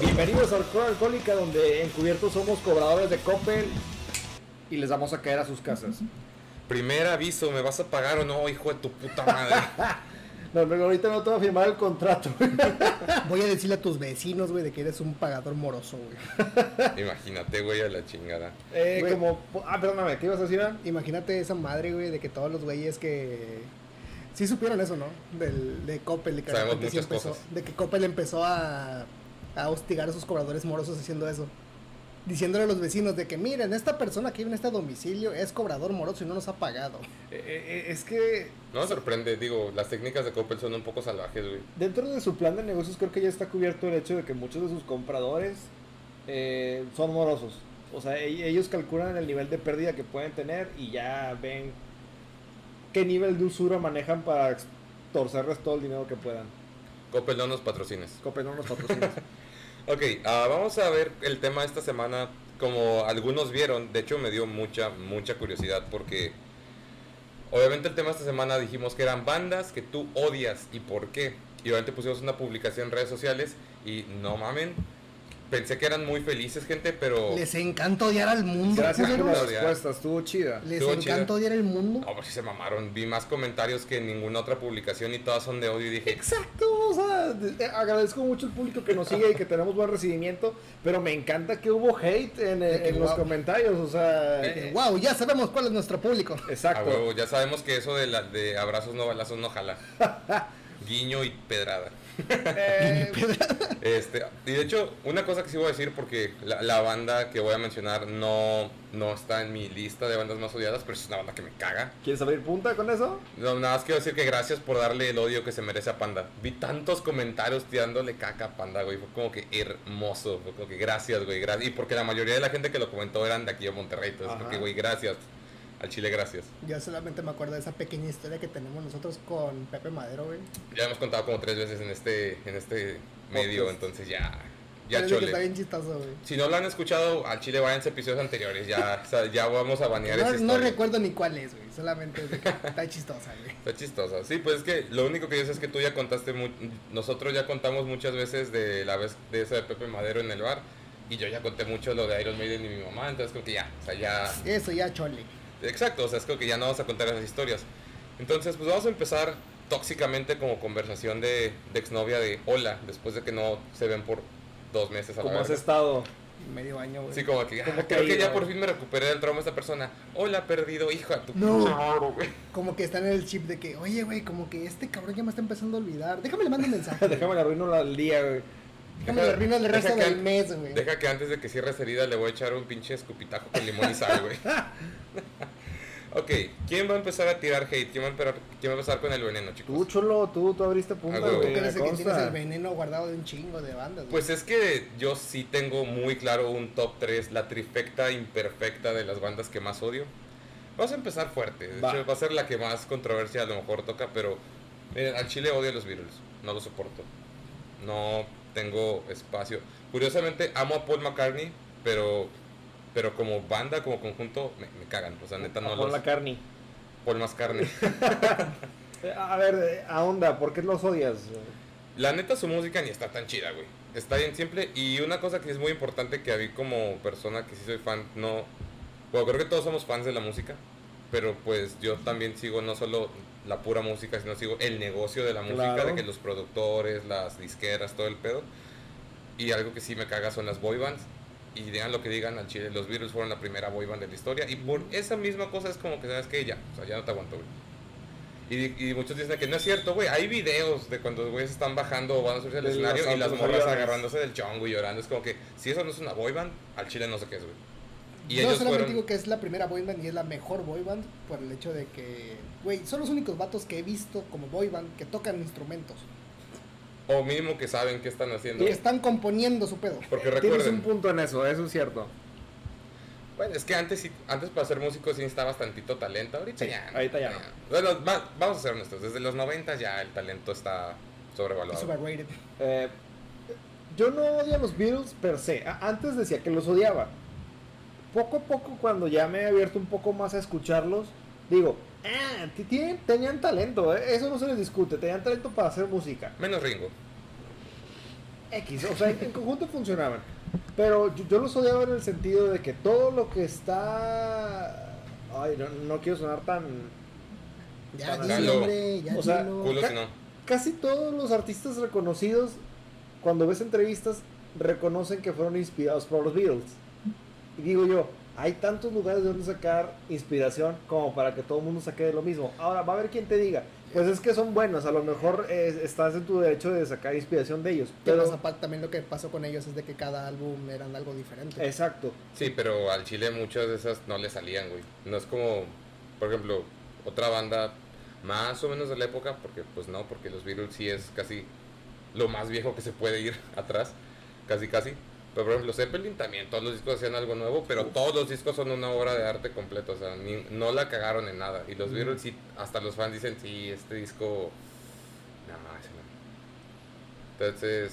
Bienvenidos a Alcohol Alcohólica, donde encubiertos somos cobradores de Coppel y les vamos a caer a sus casas. Primer aviso, ¿me vas a pagar o no, hijo de tu puta madre? No, pero ahorita no te voy a firmar el contrato. Voy a decirle a tus vecinos, güey, de que eres un pagador moroso, güey. Imagínate, güey, a la chingada. Eh, Güey. como, ah, perdóname, ¿qué ibas a decir? Imagínate esa madre, güey, de que todos los güeyes que... Sí supieron eso, ¿no? Del, de Coppel, de que, Sabemos repente sí muchas empezó, cosas. de que Coppel empezó a, a hostigar a sus cobradores morosos haciendo eso. Diciéndole a los vecinos de que, miren, esta persona que vive en este domicilio es cobrador moroso y no nos ha pagado. Eh, eh, es que No me sorprende, digo, las técnicas de Coppel son un poco salvajes, güey. dentro de su plan de negocios creo que ya está cubierto el hecho de que muchos de sus compradores eh, son morosos. O sea, e- ellos calculan el nivel de pérdida que pueden tener y ya ven qué nivel de usura manejan para torcerles todo el dinero que puedan. Coppel no nos patrocines. Coppel no nos patrocina. Ok, ah, vamos a ver el tema esta semana. Como algunos vieron, de hecho me dio mucha, mucha curiosidad porque obviamente el tema esta semana dijimos que eran bandas que tú odias y por qué. Y obviamente pusimos una publicación en redes sociales y no mamen, pensé que eran muy felices gente, pero... Les encanta odiar al mundo, Gracias por culeros. la respuesta, estuvo chida. Les Estuvo encanta chida. odiar el mundo. No, pues sí se mamaron. Vi más comentarios que en ninguna otra publicación y todas son de odio y dije, Exacto, o sea, eh, agradezco mucho el público que nos sigue y que tenemos buen recibimiento, pero me encanta que hubo hate en, eh, los comentarios, o sea, eh, wow, ya sabemos cuál es nuestro público. a exacto. huevo, ya sabemos que eso de, la, de abrazos no balazos no jala. Guiño y pedrada. Eh, Este, y de hecho, una cosa que sí voy a decir, porque la, la banda que voy a mencionar no, no está en mi lista de bandas más odiadas, pero es una banda que me caga. ¿Quieres abrir punta con eso? No, nada más quiero decir que gracias por darle el odio que se merece a Panda. Vi tantos comentarios tirándole caca a Panda, güey. Fue como que hermoso. Fue como que gracias, güey. Gracias. Y porque la mayoría de la gente que lo comentó eran de aquí de Monterrey. Entonces, Ajá. como que, güey, gracias. Al Chile, gracias. Yo solamente me acuerdo de esa pequeña historia que tenemos nosotros con Pepe Madero, güey. Ya hemos contado como tres veces en este, en este medio, entonces ya. Ya Parece que chole. está bien chistoso, güey. Si no lo han escuchado, al Chile váyanse episodios anteriores. Ya, o sea, ya vamos a banear esa No, no recuerdo ni cuál es, güey. Solamente es de que está chistosa, güey. Está chistosa. Sí, pues es que lo único que yo sé es que tú ya contaste, mu- nosotros ya contamos muchas veces de la vez de esa de Pepe Madero en el bar. Y yo ya conté mucho lo de Iron Maiden y mi mamá, entonces como que ya, o sea, ya... Eso ya chole. Exacto, o sea, es como que ya no vamos a contar esas historias. Entonces, pues vamos a empezar tóxicamente como conversación de, de exnovia de hola, después de que no se ven por dos meses a la ¿Cómo has estado? Medio año, güey. Sí, como que, ¿Cómo ah, creo que ya por fin me recuperé del trauma de esta persona. Hola, perdido, hijo de tu No. güey. Como que está en el chip de que, oye, güey, como que este cabrón ya me está empezando a olvidar. Déjame le mando un mensaje. Déjame le arruino la- el día, güey. Déjame le el Deja resto que del mes, güey. Deja que antes de que cierre esa herida le voy a echar un pinche escupitajo con limón y sal, güey. ok, ¿quién va a empezar a tirar hate? ¿Quién va a empezar, quién va a empezar con el veneno, chicos? Tú, cholo, tú, tú abriste punta, Ah, güey, Tú güey, que tienes el veneno guardado de un chingo de bandas, güey. Pues es que yo sí tengo muy claro un top 3, la trifecta imperfecta de las bandas que más odio. Vamos a empezar fuerte, de Va. hecho va a ser la que más controversia a lo mejor toca, pero miren, al chile odio a los Beatles, no lo soporto. No tengo espacio. Curiosamente amo a Paul McCartney, pero pero como banda, como conjunto, me, me cagan. O sea, neta no Pon los... la carne. Paul McCartney. A ver, a onda, ¿por qué los odias? La neta su música ni está tan chida, güey. Está bien simple y una cosa que es muy importante que a mí como persona que sí soy fan, no... Bueno, creo que todos somos fans de la música, pero pues yo también sigo no solo la pura música, sino sigo el negocio de la música, Claro. de que los productores, las disqueras, todo el pedo. Y algo que sí me caga son las boy bands. Y digan lo que digan al chile, los Beatles fueron la primera boy band de la historia. Y por esa misma cosa es como que, ¿sabes que Ya, o sea, ya no te aguanto, güey. Y, y muchos dicen que no es cierto, güey. Hay videos de cuando los güeyes están bajando o van a subirse al escenario y las morras aviones. agarrándose del chongo y llorando. Es como que, si eso no es una boy band, al chile no sé qué es, güey. Y Yo ellos solamente fueron... digo que es la primera boy band y es la mejor boy band por el hecho de que, güey, son los únicos vatos que he visto como boy band que tocan instrumentos. O mínimo que saben qué están haciendo. Que están componiendo su pedo. Porque Tienes recuerden, un punto en eso, eso es cierto. bueno, es que antes, sí- antes para ser músico sí necesitabas tantito talento. Ahorita Sí, ya. ahorita ya no. Bueno, va- vamos a ser honestos. Desde los 90 ya el talento está overrated. Eh, yo no odio a los Beatles per se. Antes decía que los odiaba. Poco a poco, cuando ya me he abierto un poco más a escucharlos, digo, ah, tienen- tenían talento, eh, eso no se les discute, tenían talento para hacer música. Menos Ringo. X, o sea, en conjunto funcionaban. Pero yo, yo los odiaba en el sentido de que todo lo que está. Ay, no, no quiero sonar tan. Ya, Para dilo, Lalo. hombre, ya O sea. Culo ca- si no. Casi todos los artistas reconocidos, cuando ves entrevistas, reconocen que fueron inspirados por los Beatles. Y digo yo, hay tantos lugares de donde sacar inspiración como para que todo el mundo saque de lo mismo. Ahora, va a haber quien te diga, pues es que son buenos, a lo mejor eh, estás en tu derecho de sacar inspiración de ellos. Más Pero, aparte también lo que pasó con ellos es de que cada álbum eran algo diferente. exacto. Sí, pero al chile muchas de esas no le salían, güey. No es como, por ejemplo, otra banda más o menos de la época, porque pues no, porque los Beatles sí es casi lo más viejo que se puede ir atrás, casi casi. Pero por ejemplo, Zeppelin también, todos los discos hacían algo nuevo, pero todos los discos son una obra de arte completa, o sea, ni- no la cagaron en nada. Y los Ujú. Beatles sí, hasta los fans dicen, sí, este disco, ese no. Entonces,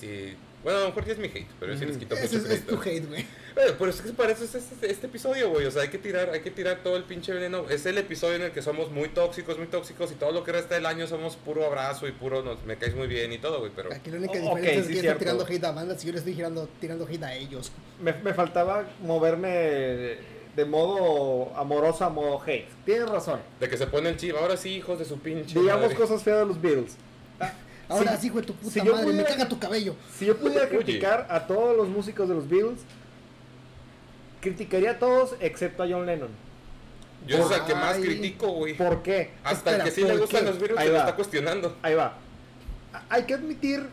sí, bueno, a lo mejor sí es mi hate, pero yo sí les Ujú. quito mucho es, tu hate, güey. Bueno, pero es que para eso es este, este episodio, güey. O sea, hay que tirar, hay que tirar todo el pinche veneno. Es el episodio en el que somos muy tóxicos, muy tóxicos y todo lo que resta del año somos puro abrazo y puro nos, me caes muy bien y todo, güey. Pero Aquí la única Oh, diferencia ok, es sí, que yo cierto. estoy tirando hate a bandas y yo le estoy tirando, tirando hate a ellos. Me, me faltaba moverme de modo amoroso a modo hate. Tienes razón. de que se pone el chip, ahora sí, hijos de su pinche. Digamos madre. cosas feas de los Beatles. Ahora Si- sí, hijo de tu puta si madre, me pudiera- caga tu cabello. Si yo pudiera criticar a todos los músicos de los Beatles, criticaría a todos excepto a John Lennon. Yo es al que más critico, güey. ¿Por qué? Hasta Espera, el que sí le ¿por gustan qué? los virus Ahí se lo va. está cuestionando. Ahí va. Hay que admitir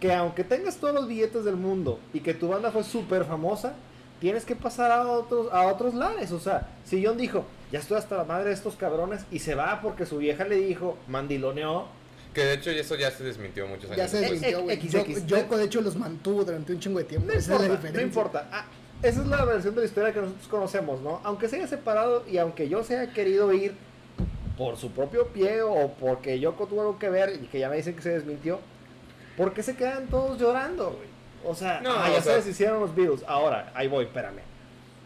que aunque tengas todos los billetes del mundo y que tu banda fue súper famosa, tienes que pasar a otros, a otros lares. O sea, si John dijo, ya estoy hasta la madre de estos cabrones y se va porque su vieja le dijo, mandiloneó, Que de hecho eso ya se desmintió muchos años Ya se desmintió, güey. X, Yo, X. Yoko, de hecho, los mantuvo durante un chingo de tiempo. No Esa es la importa, no diferencia. importa. Ah, esa es la versión de la historia que nosotros conocemos, ¿no? Aunque se haya separado y aunque yo se haya querido ir por su propio pie o porque Yoko tuvo algo que ver y que ya me dicen que se desmintió, ¿por qué se quedan todos llorando, güey? O sea, No, ah, o ya sea- se deshicieron los Beatles. Ahora, ahí voy, espérame.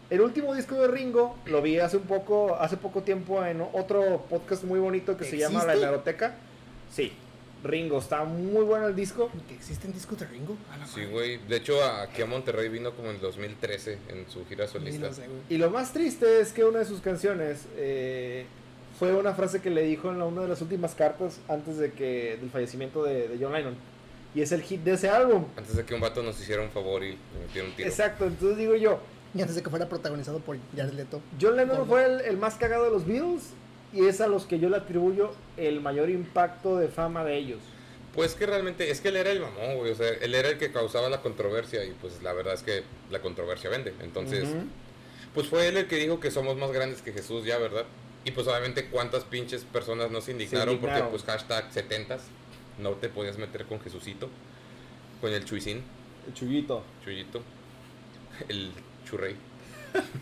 El último disco de Ringo lo vi hace un poco, hace poco tiempo en otro podcast muy bonito que se llama La. Hemeroteca. Sí, Ringo, está muy bueno el disco. ¿Que existen discos de Ringo? A la Sí, güey. De hecho, aquí a Monterrey vino como en 2013 en su gira solista. sé. Y lo más triste es que una de sus canciones eh, fue una frase que le dijo en la- una de las últimas cartas antes de que del fallecimiento de, de John Lennon. Y es el hit de ese álbum. Antes de que un vato nos hiciera un favor y le metiera un tiro. Exacto, entonces digo yo, Y antes de que fuera protagonizado por Jared Leto. John Lennon fue el, el más cagado de los Beatles y es a los que yo le atribuyo el mayor impacto de fama de ellos. Pues que realmente, es que él era el mamón, güey. O sea, él era el que causaba la controversia y pues la verdad es que la controversia vende. Entonces, pues fue él el que dijo que somos más grandes que Jesús ya, ¿verdad? Y pues obviamente cuántas pinches personas no se indignaron, indignaron. porque pues hashtag 70 no te podías meter con Jesucito, con el chuicín, El chullito. chuyito, el churrey.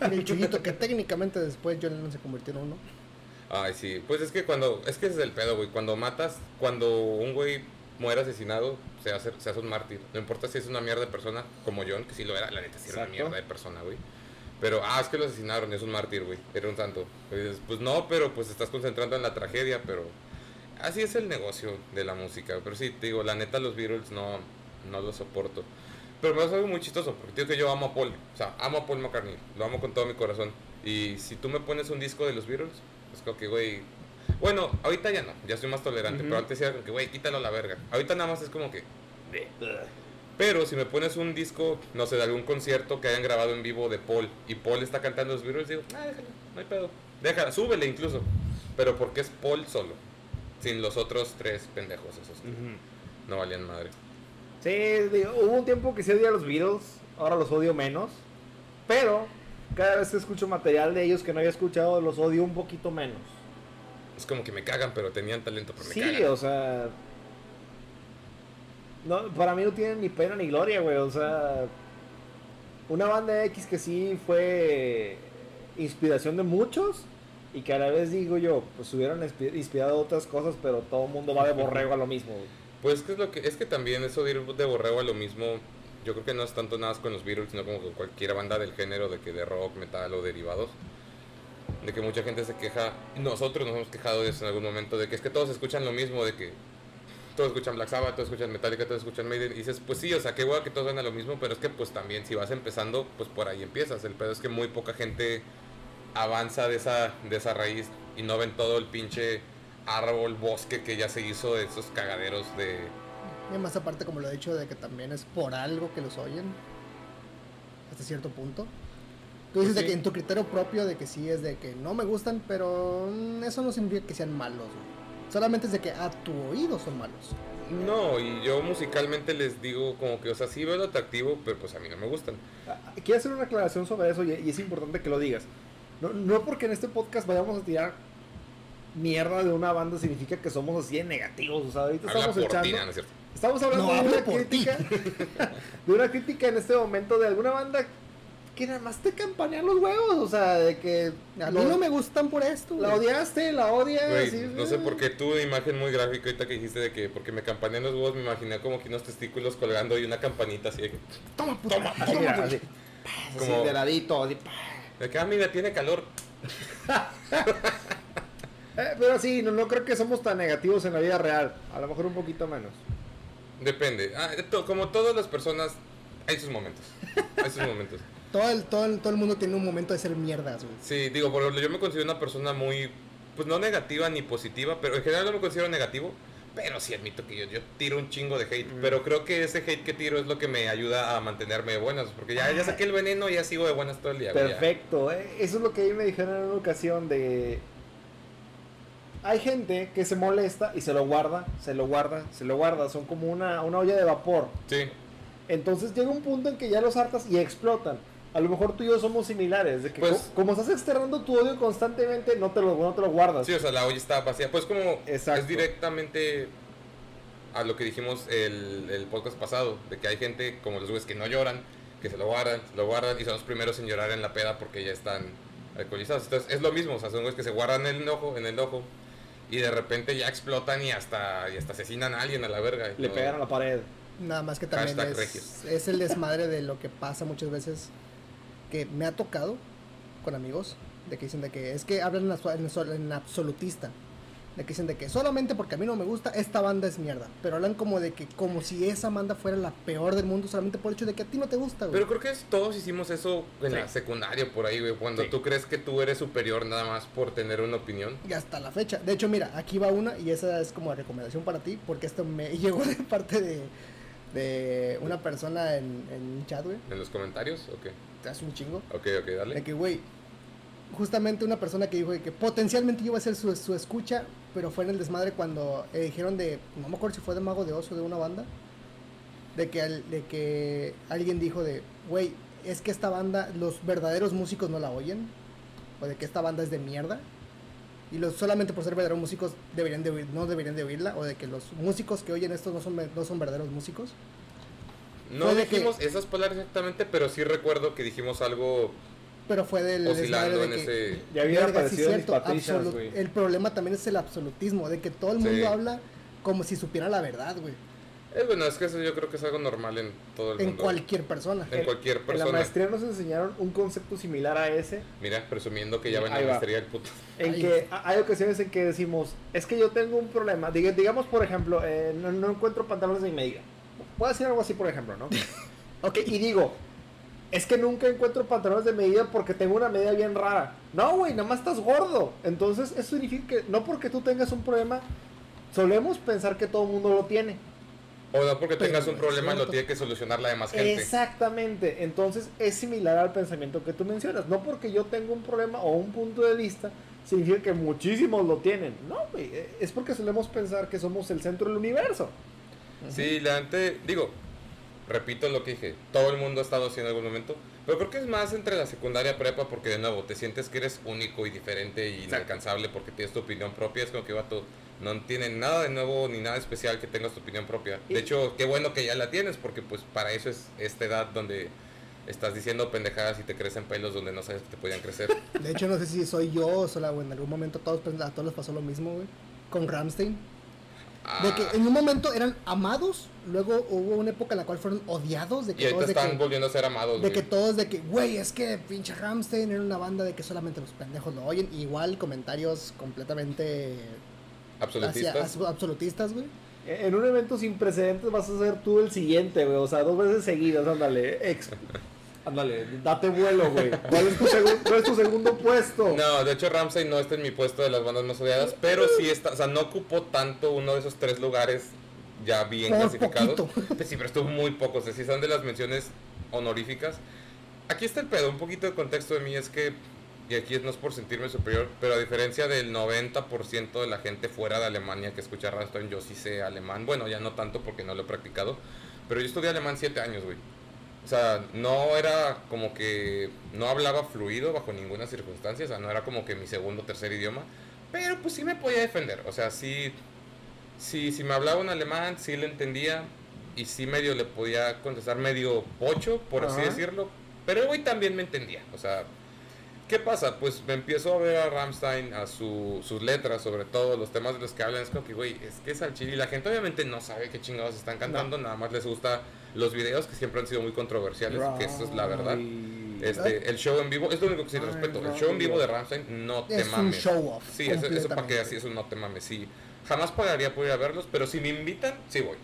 El chullito que técnicamente después John Lennon se convirtió en uno. Ay, sí, pues es que cuando, es que ese es el pedo, güey. Cuando matas, cuando un güey muere asesinado, se hace, se hace un mártir. No importa si es una mierda de persona, como John, que sí lo era, la neta sí era una mierda de persona, güey. Pero, ah, es que lo asesinaron, es un mártir, güey. Era un santo. Dices, pues no, pero pues estás concentrando en la tragedia, pero así es el negocio de la música. Pero sí, te digo, la neta los Beatles no, no los soporto. Pero me algo muy chistoso, porque digo que yo amo a Paul. O sea, amo a Paul McCartney. Lo amo con todo mi corazón. Y si tú me pones un disco de los Beatles, es como que, güey... Bueno, ahorita ya no, ya soy más tolerante, pero antes era como que, güey, quítalo a la verga. Ahorita nada más es como que... Pero si me pones un disco, no sé, de algún concierto que hayan grabado en vivo de Paul y Paul está cantando los Beatles, digo, ah, déjalo, no hay pedo. Déjala, súbele incluso. Pero porque es Paul solo, sin los otros tres pendejos esos no valían madre. Sí, digo, hubo un tiempo que sí odiaba a los Beatles, ahora los odio menos, pero cada vez que escucho material de ellos que no había escuchado, los odio un poquito menos. Es como que me cagan, pero tenían talento, pero me Sí, cagan. o sea... No, para mí no tienen ni pena ni gloria, güey, o sea... Una banda X que sí fue inspiración de muchos y que a la vez digo yo, pues hubieran inspi- inspirado otras cosas, pero todo el mundo va de borrego a lo mismo, güey. Pues que es lo que es que también eso de ir de borrego a lo mismo, yo creo que no es tanto nada con los Beatles, sino como con cualquier banda del género de que de rock, metal o derivados. De que mucha gente se queja, nosotros nos hemos quejado de eso en algún momento, de que es que todos escuchan lo mismo, de que todos escuchan Black Sabbath, todos escuchan Metallica, todos escuchan Maiden. Y dices, pues sí, o sea, qué huevo que todos van a lo mismo, pero es que pues también si vas empezando, pues por ahí empiezas. El pedo es que muy poca gente avanza de esa, de esa raíz y no ven todo el pinche árbol, bosque que ya se hizo de esos cagaderos de... Y más aparte, como lo he dicho, de que también es por algo que los oyen. Hasta cierto punto. Tú dices Pues de que en tu criterio propio de que sí es de que no me gustan, pero mm, eso no significa que sean malos, güey. Solamente es de que a tu oído son malos. No, y yo musicalmente les digo como que, o sea, sí veo lo atractivo, pero pues a mí no me gustan. Ah, Quiero hacer una aclaración sobre eso y, y es importante que lo digas. No, no porque en este podcast vayamos a tirar mierda de una banda significa que somos así de negativos. O sea, ahorita Habla estamos echando. ¿no es cierto? Estamos hablando No, de una crítica. de una crítica en este momento de alguna banda que nada más te campanean los huevos. O sea, de que. A lo- mí no me gustan por esto, La güey. odiaste, la odias. Güey, y- no sé por qué tu imagen muy gráfica ahorita que dijiste de que porque me campanean los huevos, me imaginé como que unos testículos colgando y una campanita así de que, Toma, puta. Toma, mira, así, Como- así de ladito. así, de que, ah, mira, tiene calor. Eh, pero sí, no, no creo que somos tan negativos en la vida real. A lo mejor un poquito menos. Depende. Ah, to- como todas las personas, hay sus momentos. Hay sus momentos. Todo el, todo, el, todo el mundo tiene un momento de ser mierdas, güey. Sí, digo, por ejemplo, yo me considero una persona muy, pues no negativa ni positiva, pero en general no me considero negativo. Pero sí admito que yo, yo tiro un chingo de hate. Mm. Pero creo que ese hate que tiro es lo que me ayuda a mantenerme de buenas. Porque ya, ya saqué el veneno y ya sigo de buenas todo el día. Perfecto. eh, Eso es lo que a mí me dijeron en una ocasión de... Hay gente que se molesta y se lo guarda, se lo guarda, se lo guarda. Son como una, una olla de vapor. Sí, Entonces llega un punto en que ya los hartas y explotan. A lo mejor tú y yo somos similares. De que Pues- co- como estás externando tu odio constantemente, no te lo, no te lo guardas. sí, o sea, la olla está vacía. Pues como Exacto. es directamente a lo que dijimos el, el podcast pasado, de que hay gente como los güeyes que no lloran, que se lo guardan, se lo guardan y son los primeros en llorar en la peda porque ya están alcoholizados. Entonces es lo mismo, o sea, son güeyes que se guardan en el ojo, en el ojo y de repente ya explotan y hasta, y hasta asesinan a alguien a la verga. Le No, pegan a la pared. Nada más que también es, es el desmadre de lo que pasa muchas veces que me ha tocado con amigos de que dicen de que es que hablan en absolutista de que dicen de que solamente porque a mí no me gusta esta banda es mierda pero hablan como de que como si esa banda fuera la peor del mundo solamente por el hecho de que a ti no te gusta güey. Pero creo que es- todos hicimos eso en Sí. la secundaria por ahí, güey, cuando Sí. tú crees que tú eres superior nada más por tener una opinión. y hasta la fecha de hecho mira aquí va una y esa es como recomendación para ti porque esto me llegó de parte de de una persona en, en chat güey ¿En los comentarios? Ok, te hace un chingo ok, ok, De dale. que, güey, justamente una persona que dijo que potencialmente iba a ser su, su escucha, pero fue en el desmadre cuando eh, dijeron de, no me acuerdo si fue de Mago de Oso de una banda, de que, al- de que alguien dijo de, güey, es que esta banda, los verdaderos músicos no la oyen, o de que esta banda es de mierda, y los, solamente por ser verdaderos músicos deberían de oír- no deberían de oírla, o de que los músicos que oyen esto no son, no son verdaderos músicos. No que- dijimos esas palabras exactamente, pero sí recuerdo que dijimos algo Pero fue del oscilando de en que, ese... Ya había Verga, sí, aparecido en mis cierto. El problema también es el absolutismo, de que todo el mundo Sí. habla como si supiera la verdad, güey. Eh, bueno, es que eso yo creo que es algo normal en todo el En mundo. cualquier persona. En cualquier En la persona. maestría nos enseñaron un concepto similar a ese. Mira, presumiendo que ya va en la maestría el puto. En que a- hay ocasiones en que decimos, es que yo tengo un problema. Diga- digamos, por ejemplo, eh, no, no encuentro pantalones de mi medida. Puedo decir algo así, por ejemplo, ¿no? ok, y digo, es que nunca encuentro pantalones de medida porque tengo una medida bien rara. No, güey, nada más estás gordo. Entonces, eso significa que no porque tú tengas un problema, solemos pensar que todo el mundo lo tiene. O no porque Pero tengas un problema lo tiene que solucionar la demás gente. Exactamente. Entonces es similar al pensamiento que tú mencionas. No porque yo tengo un problema o un punto de vista, significa que muchísimos lo tienen. No, güey. eh, Es porque solemos pensar que somos el centro del universo. Sí, la gente, digo, repito lo que dije, todo el mundo ha estado así en algún momento, pero creo que es más entre la secundaria y prepa porque de nuevo te sientes que eres único y diferente y inalcanzable porque tienes tu opinión propia, es como que vato, no tiene nada de nuevo ni nada especial que tengas tu opinión propia. Y- De hecho, qué bueno que ya la tienes porque pues para eso es esta edad donde estás diciendo pendejadas y te crecen pelos donde no sabes que te podían crecer. De hecho, no sé si soy yo o sola, güey. En algún momento todos, pens- a todos les pasó lo mismo, güey. Con Ramstein. De que en un momento eran amados, luego hubo una época en la cual fueron odiados. De y que ahorita todos de están que, volviendo a ser amados. de que todos de que, güey, es que pinche Ramstein era una banda de que solamente los pendejos lo oyen. Igual comentarios completamente hacia- Absolutistas. as- absolutistas, güey. En un evento sin precedentes vas a ser tú el siguiente, güey. O sea, dos veces seguidas, ándale. Ex. Ándale, date vuelo, güey. ¿Cuál, es tu cuál es tu segundo puesto? No, de hecho Ramsey no está en mi puesto de las bandas más odiadas, pero sí está, o sea, no ocupó tanto uno de esos tres lugares ya bien Por clasificados. poquito. Pues sí, pero estuvo muy poco, o sea, sí son de las menciones honoríficas. Aquí está el pedo, un poquito de contexto de mí es que, y aquí no es por sentirme superior, pero a diferencia del 90% de la gente fuera de Alemania que escucha Rammstein, yo sí sé alemán. Bueno, ya no tanto porque no lo he practicado, pero yo estudié alemán 7 años, güey. O sea, no era como que no hablaba fluido bajo ninguna circunstancia, o sea, no era como que mi segundo o tercer idioma, pero pues sí me podía defender, o sea, sí, sí, si me hablaba un alemán, sí le entendía y sí medio le podía contestar medio pocho, por así decirlo, pero el güey también me entendía, o sea, ¿qué pasa? Pues me empiezo a ver a Rammstein, a su, sus letras, sobre todo los temas de los que hablan, es como que, güey, es que es al chile y la gente obviamente no sabe qué chingados están cantando, nada más les gusta los videos que siempre han sido muy controversiales, que eso es la verdad. Este, el show en vivo, es lo único que sí respeto. El show en vivo de Rammstein, no te Es un mames. show off. Sí, eso, eso para que así, eso no te mames. Sí, jamás pagaría por ir a verlos, pero si me invitan, sí voy.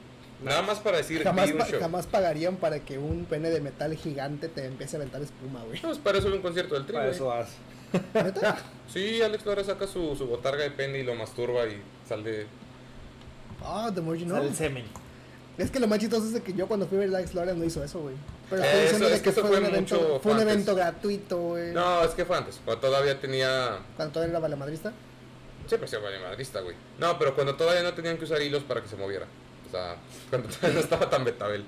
Nada más para decir, Jamás, vi un pa- show. jamás pagarían para que un pene de metal gigante te empiece a aventar espuma, güey. No, es para eso es un concierto del tri, Para eso vas. ¿Neta? Sí, Alex Lora saca su, su botarga de pene y lo masturba y sale. Ah, the more you know. Sale el semen. Es que lo más chistoso es de que yo cuando fui a ver Alex Lora no hizo eso, güey. Pero Eh, estoy diciendo eso- es que, que eso fue, fue un evento, mucho fue un antes. evento gratuito, güey. No, es que fue antes, cuando todavía tenía. Cuando todavía era valemadrista. Siempre se vale madrista, güey. No, pero cuando todavía no tenían que usar hilos para que se moviera. Cuando no estaba tan betabel.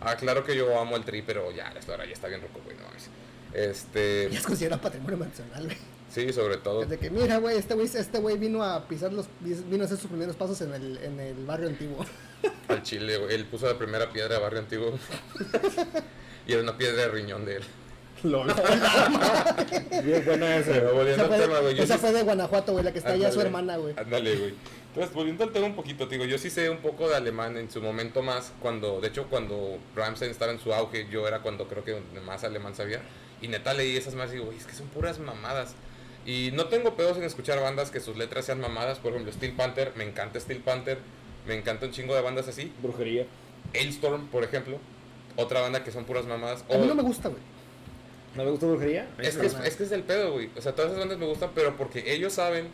Ah, claro que yo amo el tri, pero ya, Alex Lora ya está bien roco, güey, no mames. Este. Ya es considerado patrimonio nacional, güey. Sí, sobre todo. Es de que, mira, güey, este güey este güey vino a pisar los. vino a hacer sus primeros pasos en el, en el barrio antiguo. Al chile, güey. Él puso la primera piedra de barrio antiguo. y era una piedra de riñón de él. Lol. Bien buena. Pero volviendo Esa al fue, tema, güey. esa fue de Guanajuato, güey, la que está allá su hermana, güey. Ándale, güey. Entonces, volviendo al tema un poquito, te digo, yo sí sé un poco de alemán en su momento más, cuando, de hecho, cuando Ramstein estaba en su auge, yo era cuando creo que donde más alemán sabía, y neta leí esas más y digo, güey, es que son puras mamadas. Y no tengo pedos en escuchar bandas que sus letras sean mamadas, por ejemplo, Steel Panther, me encanta Steel Panther, me encanta un chingo de bandas así. Brujería. Hailstorm, por ejemplo, otra banda que son puras mamadas. A mí no me gusta, güey. ¿No me gusta brujería? es que es, es que es el pedo, güey. O sea, todas esas bandas me gustan, pero porque ellos saben,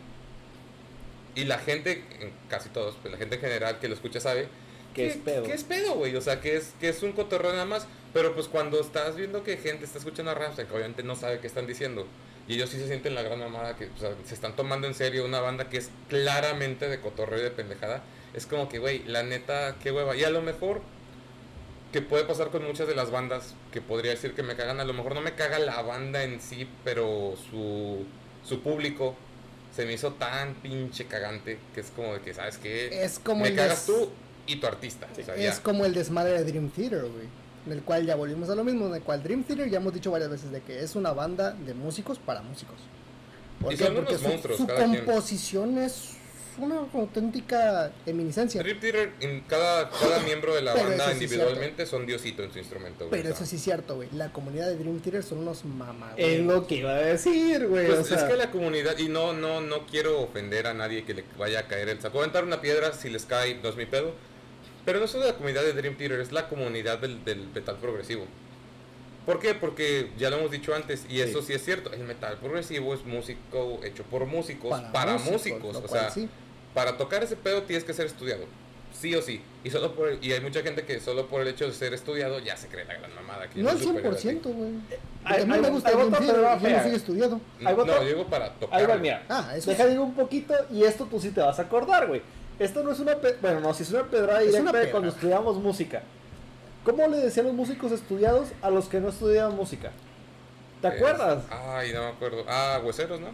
y la gente, en casi todos, pues la gente en general que lo escucha sabe, ¿Qué es pedo? Que es pedo, güey. O sea, que es, que es un cotorreo nada más. Pero pues cuando estás viendo que gente está escuchando a Rammstein, que obviamente no sabe qué están diciendo, y ellos sí se sienten la gran mamada, que o sea, se están tomando en serio una banda que es claramente de cotorreo y de pendejada, es como que, güey, la neta, qué hueva. Y a lo mejor que puede pasar con muchas de las bandas que podría decir que me cagan. A lo mejor no me caga la banda en sí, pero su, su público se me hizo tan pinche cagante que es como de que, ¿sabes qué? Es como me cagas tú y tu artista. o sea, Es ya. como el desmadre de Dream Theater, güey. En el cual ya volvimos a lo mismo, en el cual Dream Theater ya hemos dicho varias veces de que es una banda de músicos para músicos. ¿Por Y son Porque unos su, monstruos, su quien. composición es una auténtica eminiscencia. Dream Theater, en cada, cada miembro de la Pero banda sí es individualmente son diosito en su instrumento. güey, Pero eso sí es cierto, güey. La comunidad de Dream Theater son unos mamá, Es lo que iba a decir, güey. Pues o sea, es que la comunidad, y no, no, no quiero ofender a nadie que le vaya a caer el saco. Aventar una piedra, si les cae, no es mi pedo. Pero no solo la comunidad de Dream Theater, es la comunidad del, del metal progresivo. ¿Por qué? Porque ya lo hemos dicho antes, y eso sí es cierto, el metal progresivo es músico hecho por músicos, para, músicos. o sea, sí. Para tocar ese pedo tienes que ser estudiado. Sí o sí. Y solo por y hay mucha gente que solo por el hecho de ser estudiado ya se cree la gran mamada. que No es al superior a ti. 100%, güey. Hay- A mí me gusta yo no soy estudiado. No, otra- digo para tocar. Ahí va, mira. Ah, eso Deja sí. digo un poquito y esto tú sí te vas a acordar, güey. Esto no es una... pe- Bueno, no, si es una pedrada Es directa una de pedrada. cuando estudiábamos música. ¿Cómo le decían los músicos estudiados a los que no estudiaban música? ¿Te Es- acuerdas? Ay, no me acuerdo. Ah, hueseros, ¿no?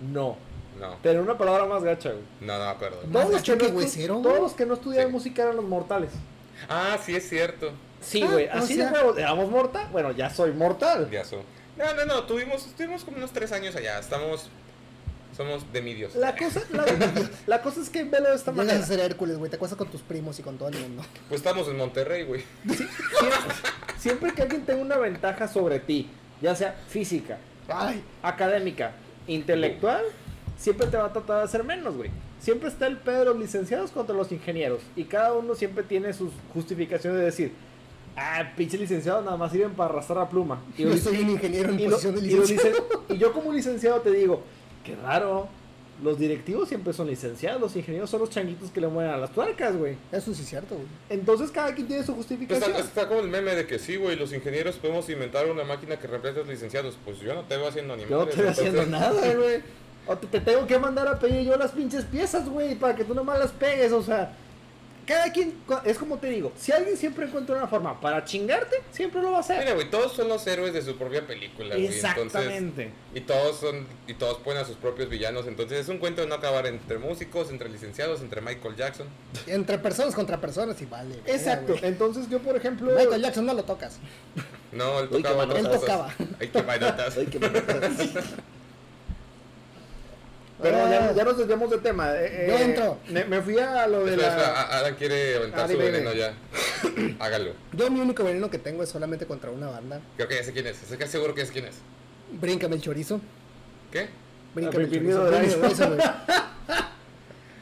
No. No, Pero una palabra más gacha, güey. no, no me acuerdo. Más Todos los, que no huesero, todos güey. los que no estudiaban Sí. música eran los mortales. Ah, sí es cierto. Sí, Ah, güey. o así sea- de huevos. ¿Éramos mortal? Bueno, ya soy mortal. Ya so. No, no, no, tuvimos, estuvimos como unos tres años allá. Estamos, somos de mi Dios. La cosa, la, la cosa es que velo de esta manera. a ser Hércules, güey. Te acuestas con tus primos y con todo el mundo. Pues estamos en Monterrey, güey. Siempre, siempre que alguien tenga una ventaja sobre ti, ya sea física, Ay, académica, intelectual, siempre te va a tratar de hacer menos, güey. siempre está el pedo de los licenciados contra los ingenieros. Y cada uno siempre tiene sus justificaciones de decir, ah, pinche licenciados nada más sirven para arrastrar la pluma. Y yo los- soy un ingeniero en y, lo- posición de licenciado. licen- y yo como licenciado te digo, qué raro. Los directivos siempre son licenciados, los ingenieros son los changuitos que le mueven a las tuercas, güey. Eso sí es cierto, güey. Entonces cada quien tiene su Pues justificación. está, está como el meme de que sí, güey, los ingenieros podemos inventar una máquina que reemplace a los licenciados. Pues yo no te veo haciendo ni Yo no madres, estoy haciendo nada, güey. O te, te tengo que mandar a pedir yo las pinches piezas, güey, para que tú nomás las pegues, o sea. Cada quien, es como te digo, si alguien siempre encuentra una forma para chingarte, siempre lo va a hacer. Mira, güey, todos son los héroes de su propia película, güey. Entonces, Exactamente. y todos son y todos ponen a sus propios villanos, entonces es un cuento de no acabar entre músicos, entre licenciados, entre Michael Jackson. Entre personas contra personas y vale. Exacto. Entonces yo, por ejemplo... Michael Jackson no lo tocas. No, él Uy, tocaba manotas. otras Él cosas. tocaba. Ay, qué manotas. Ay, qué manotas. Pero ya, ya nos desviamos de tema. eh, Yo eh, entro. Me, me fui a lo de Espera, la... espera, a- Alan quiere aventar Ah, su veneno ya. Hágalo. Yo mi único veneno que tengo es solamente contra una banda. Creo que ya sé quién es. Estoy casi seguro que es quién es. Bríncame el chorizo. ¿Qué? Bríncame el chorizo. de eso, güey.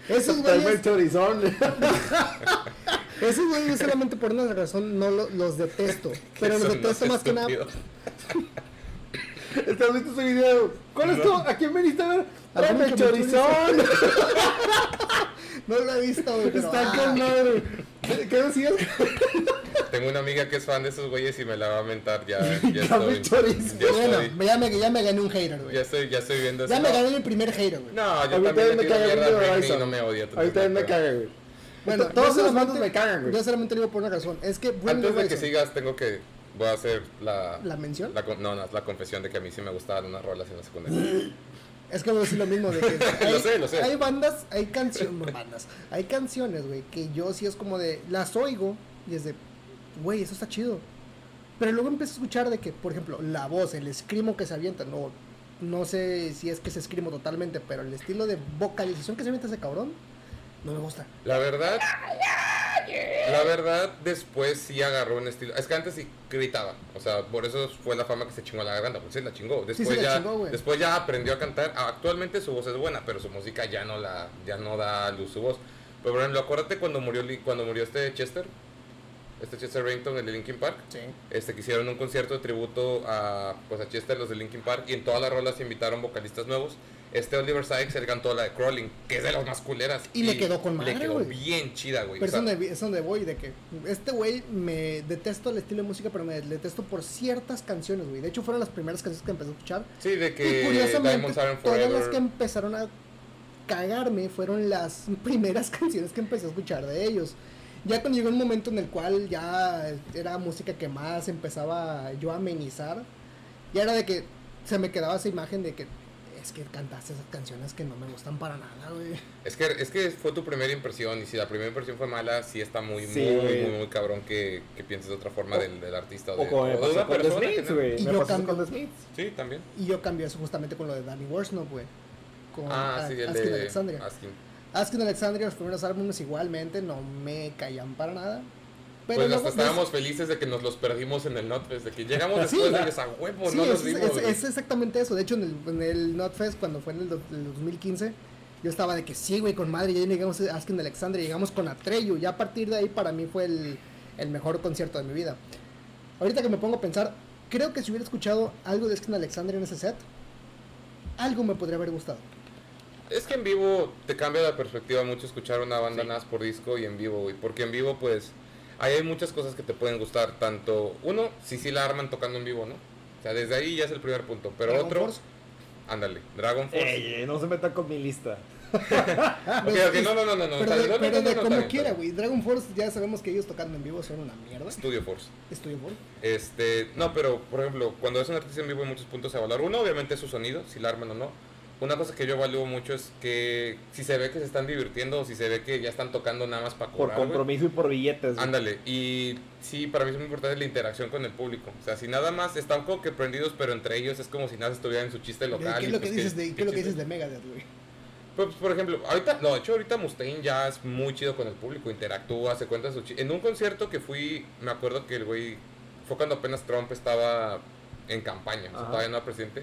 Esos güeyes, chorizón. esos güeyes solamente por una razón no lo- los detesto. Pero los detesto es más que nada. ¿Estás visto ese video? ¿Cuál es tu? ¿A quién veniste a ver? A Tráeme el chorizón. No lo he visto, güey. Está ah, con madre. ¿Qué decías? Tengo una amiga que es fan de esos güeyes y me la va a mentar. Ya, ya estoy. Ya Bueno, ya me, ya me gané un hater, güey. Ya estoy, ya estoy viendo Ya me gané el primer hater, güey. No, A yo mí también me y no me odia. A mí también me caga, güey. Bueno, Todos los bandos me cagan, güey. Yo solamente lo digo por una razón. Es que Antes de que sigas, tengo que. Voy a hacer la. ¿La mención? la no, no, la confesión de que a mí sí me gustaban unas rolas en la secundaria. Es que voy a decir lo mismo de que hay, Lo sé, lo sé. hay bandas, hay canciones, bandas, hay canciones, güey, que yo sí es como de las oigo y es de, güey, eso está chido. Pero luego empiezo a escuchar de que, por ejemplo, la voz, el escrimo que se avienta, no no sé si es que se escrimo totalmente, pero el estilo de vocalización que se avienta ese cabrón no me gusta. La verdad. La verdad, después sí agarró un estilo. Es que antes sí gritaba. O sea, por eso fue la fama que se chingó a la garganta. Pues sí, la chingó. Después, se la ya, chingó, después ya aprendió a cantar. Actualmente su voz es buena, pero su música ya no la ya no da a luz su voz. Pero por ejemplo, acuérdate cuando murió, cuando murió este Chester. Este Chester Bennington, el de Linkin Park. Sí. Este, que hicieron un concierto de tributo a, pues, a Chester, los de Linkin Park, y en todas las rolas invitaron vocalistas nuevos. Este Oliver Sykes, él cantó la de Crawling, que es de las más culeras. Y le quedó con madre, Le quedó bien chida, güey. Pero O es donde, es donde voy, de que este güey me detesto el estilo de música, pero me detesto por ciertas canciones, güey. De hecho, fueron las primeras canciones que empecé a escuchar. sí, de Y que curiosamente, Diamonds Are todas las que empezaron a cagarme fueron las primeras canciones que empecé a escuchar de ellos. Ya cuando llegó un momento en el cual ya era música que más empezaba yo a amenizar, ya era de que se me quedaba esa imagen de que es que cantaste esas canciones que no me gustan para nada, güey. Es que, es que fue tu primera impresión, y si la primera impresión fue mala, sí está muy, Sí, muy, güey. muy, muy cabrón que, que pienses de otra forma O- del, del artista. O de, como me o de una que Smiths, no-. Y Me yo con Smiths. Sí, también. Y yo cambié eso justamente con lo de Danny Worsnop, güey. Con Ah, A- sí, el Asking de Alexandria. Asking. Asking Alexandria, los primeros álbumes igualmente no me caían para nada. Pero pues hasta estábamos felices de que nos los perdimos en el Notfest, de que llegamos Sí. después de ellos a huevo, Sí, no es, los vimos. es- exactamente eso. De hecho, en el, en el Notfest, cuando fue en el, do- el 2015, yo estaba de que sí, güey, con madre. Ya llegamos a Asking Alexandria, llegamos con Atreyu. Ya a partir de ahí, para mí fue el, el mejor concierto de mi vida. Ahorita que me pongo a pensar, creo que si hubiera escuchado algo de Asking Alexandria en ese set, algo me podría haber gustado. Es que en vivo te cambia la perspectiva mucho escuchar una banda nada más por disco y en vivo, güey. Porque en vivo, pues, ahí hay muchas cosas que te pueden gustar. Tanto, uno, si sí la arman tocando en vivo, ¿no? O sea, desde ahí ya es el primer punto. Pero Dragon otro, Force. ándale, Dragon Force. Ey, ey, no se meta con mi lista. No, no, no, no, no. Pero de, bien, no, pero no, no, de no, como quiera, güey. Dragon Force ya sabemos que ellos tocando en vivo son una mierda. Studio Force. Estudio Force. Este, no, pero por ejemplo, cuando es un artista en vivo hay muchos puntos a evaluar. Uno, obviamente, es su sonido, si la arman o no. Una cosa que yo evalúo mucho es que si se ve que se están divirtiendo o si se ve que ya están tocando nada más para Por cobrar. güey. compromiso y por billetes. Ándale, y sí, para mí es muy importante la interacción con el público. O sea, si nada más están como que prendidos, pero entre ellos es como si nada estuvieran en su chiste local. ¿Qué y es lo que pues dices de, qué qué es lo que chiste. dices de Megadeth, güey? Pues, por ejemplo, ahorita, no, de hecho ahorita Mustaine ya es muy chido con el público, interactúa, se cuenta su chi- En un concierto que fui, me acuerdo que el güey, fue cuando apenas Trump estaba en campaña, o sea, todavía no era presidente.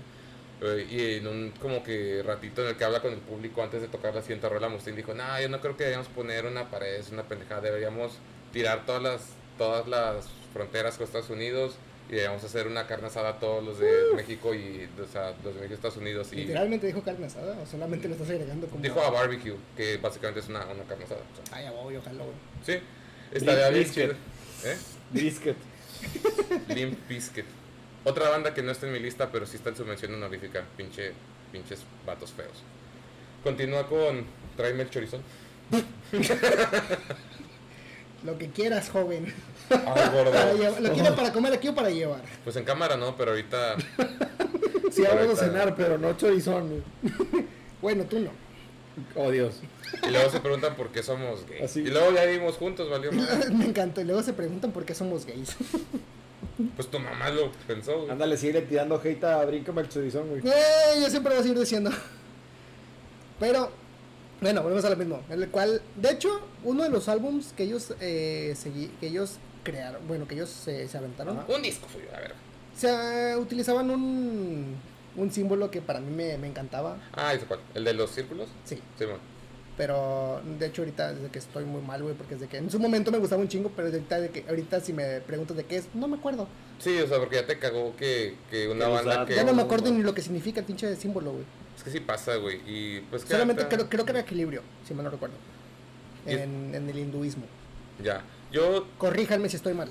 Eh, y en un como que ratito en el que habla con el público antes de tocar la siguiente rola, Mustaine dijo, nah, yo no creo que deberíamos poner una pared, es una pendejada, deberíamos tirar todas las, todas las fronteras con Estados Unidos y deberíamos hacer una carne asada a todos los de México y o sea, los de México y Estados Unidos. Y Literalmente dijo carne asada, o solamente le estás agregando como. dijo a barbecue, que básicamente es una, una carne asada. o sea, Ay, voy, ojalá, güey. sí, estaría bien. ¿Eh? Brisket. Limp Bizkit. Otra banda que no está en mi lista, pero sí está en su mención honorífica. Pinche, pinches vatos feos. Continúa con Tráeme el chorizón. Lo que quieras, joven. Ay, gordo. ¿Lo quieres para comer aquí o para llevar? Pues en cámara no, pero ahorita. Sí, vamos Correcto. a cenar, pero no chorizón. Bueno, tú no. Oh, Dios. Y luego se preguntan por qué somos gays. Así. Y luego ya vivimos juntos, valió. Me encantó. Y luego se preguntan por qué somos gays. Pues tu mamá lo pensó. güey. Ándale, sigue tirando hate a Bríncame el güey. Eh, yo siempre voy a seguir diciendo. Pero, bueno, volvemos a lo mismo. En el cual, de hecho, uno de los álbums que ellos eh, segui- que ellos crearon, bueno, que ellos se, se aventaron, Ajá. Un disco suyo, a ver. se eh, utilizaban un, un símbolo que para mí me, me encantaba. Ah, ¿ese cuál? ¿El de los círculos? Sí, Sí, bueno. Pero de hecho ahorita desde que estoy muy mal, güey, porque desde que en su momento me gustaba un chingo, pero ahorita, de que, ahorita si me preguntas de qué es, no me acuerdo. Sí, o sea, porque ya te cagó que, que una Que banda que. ya no me acuerdo ni lo que significa el pinche símbolo, güey. Es que sí pasa, güey. Y pues que. Solamente creo, creo que era equilibrio, si mal no recuerdo. En, en el hinduismo. Ya. Yo Corríjanme si estoy mal.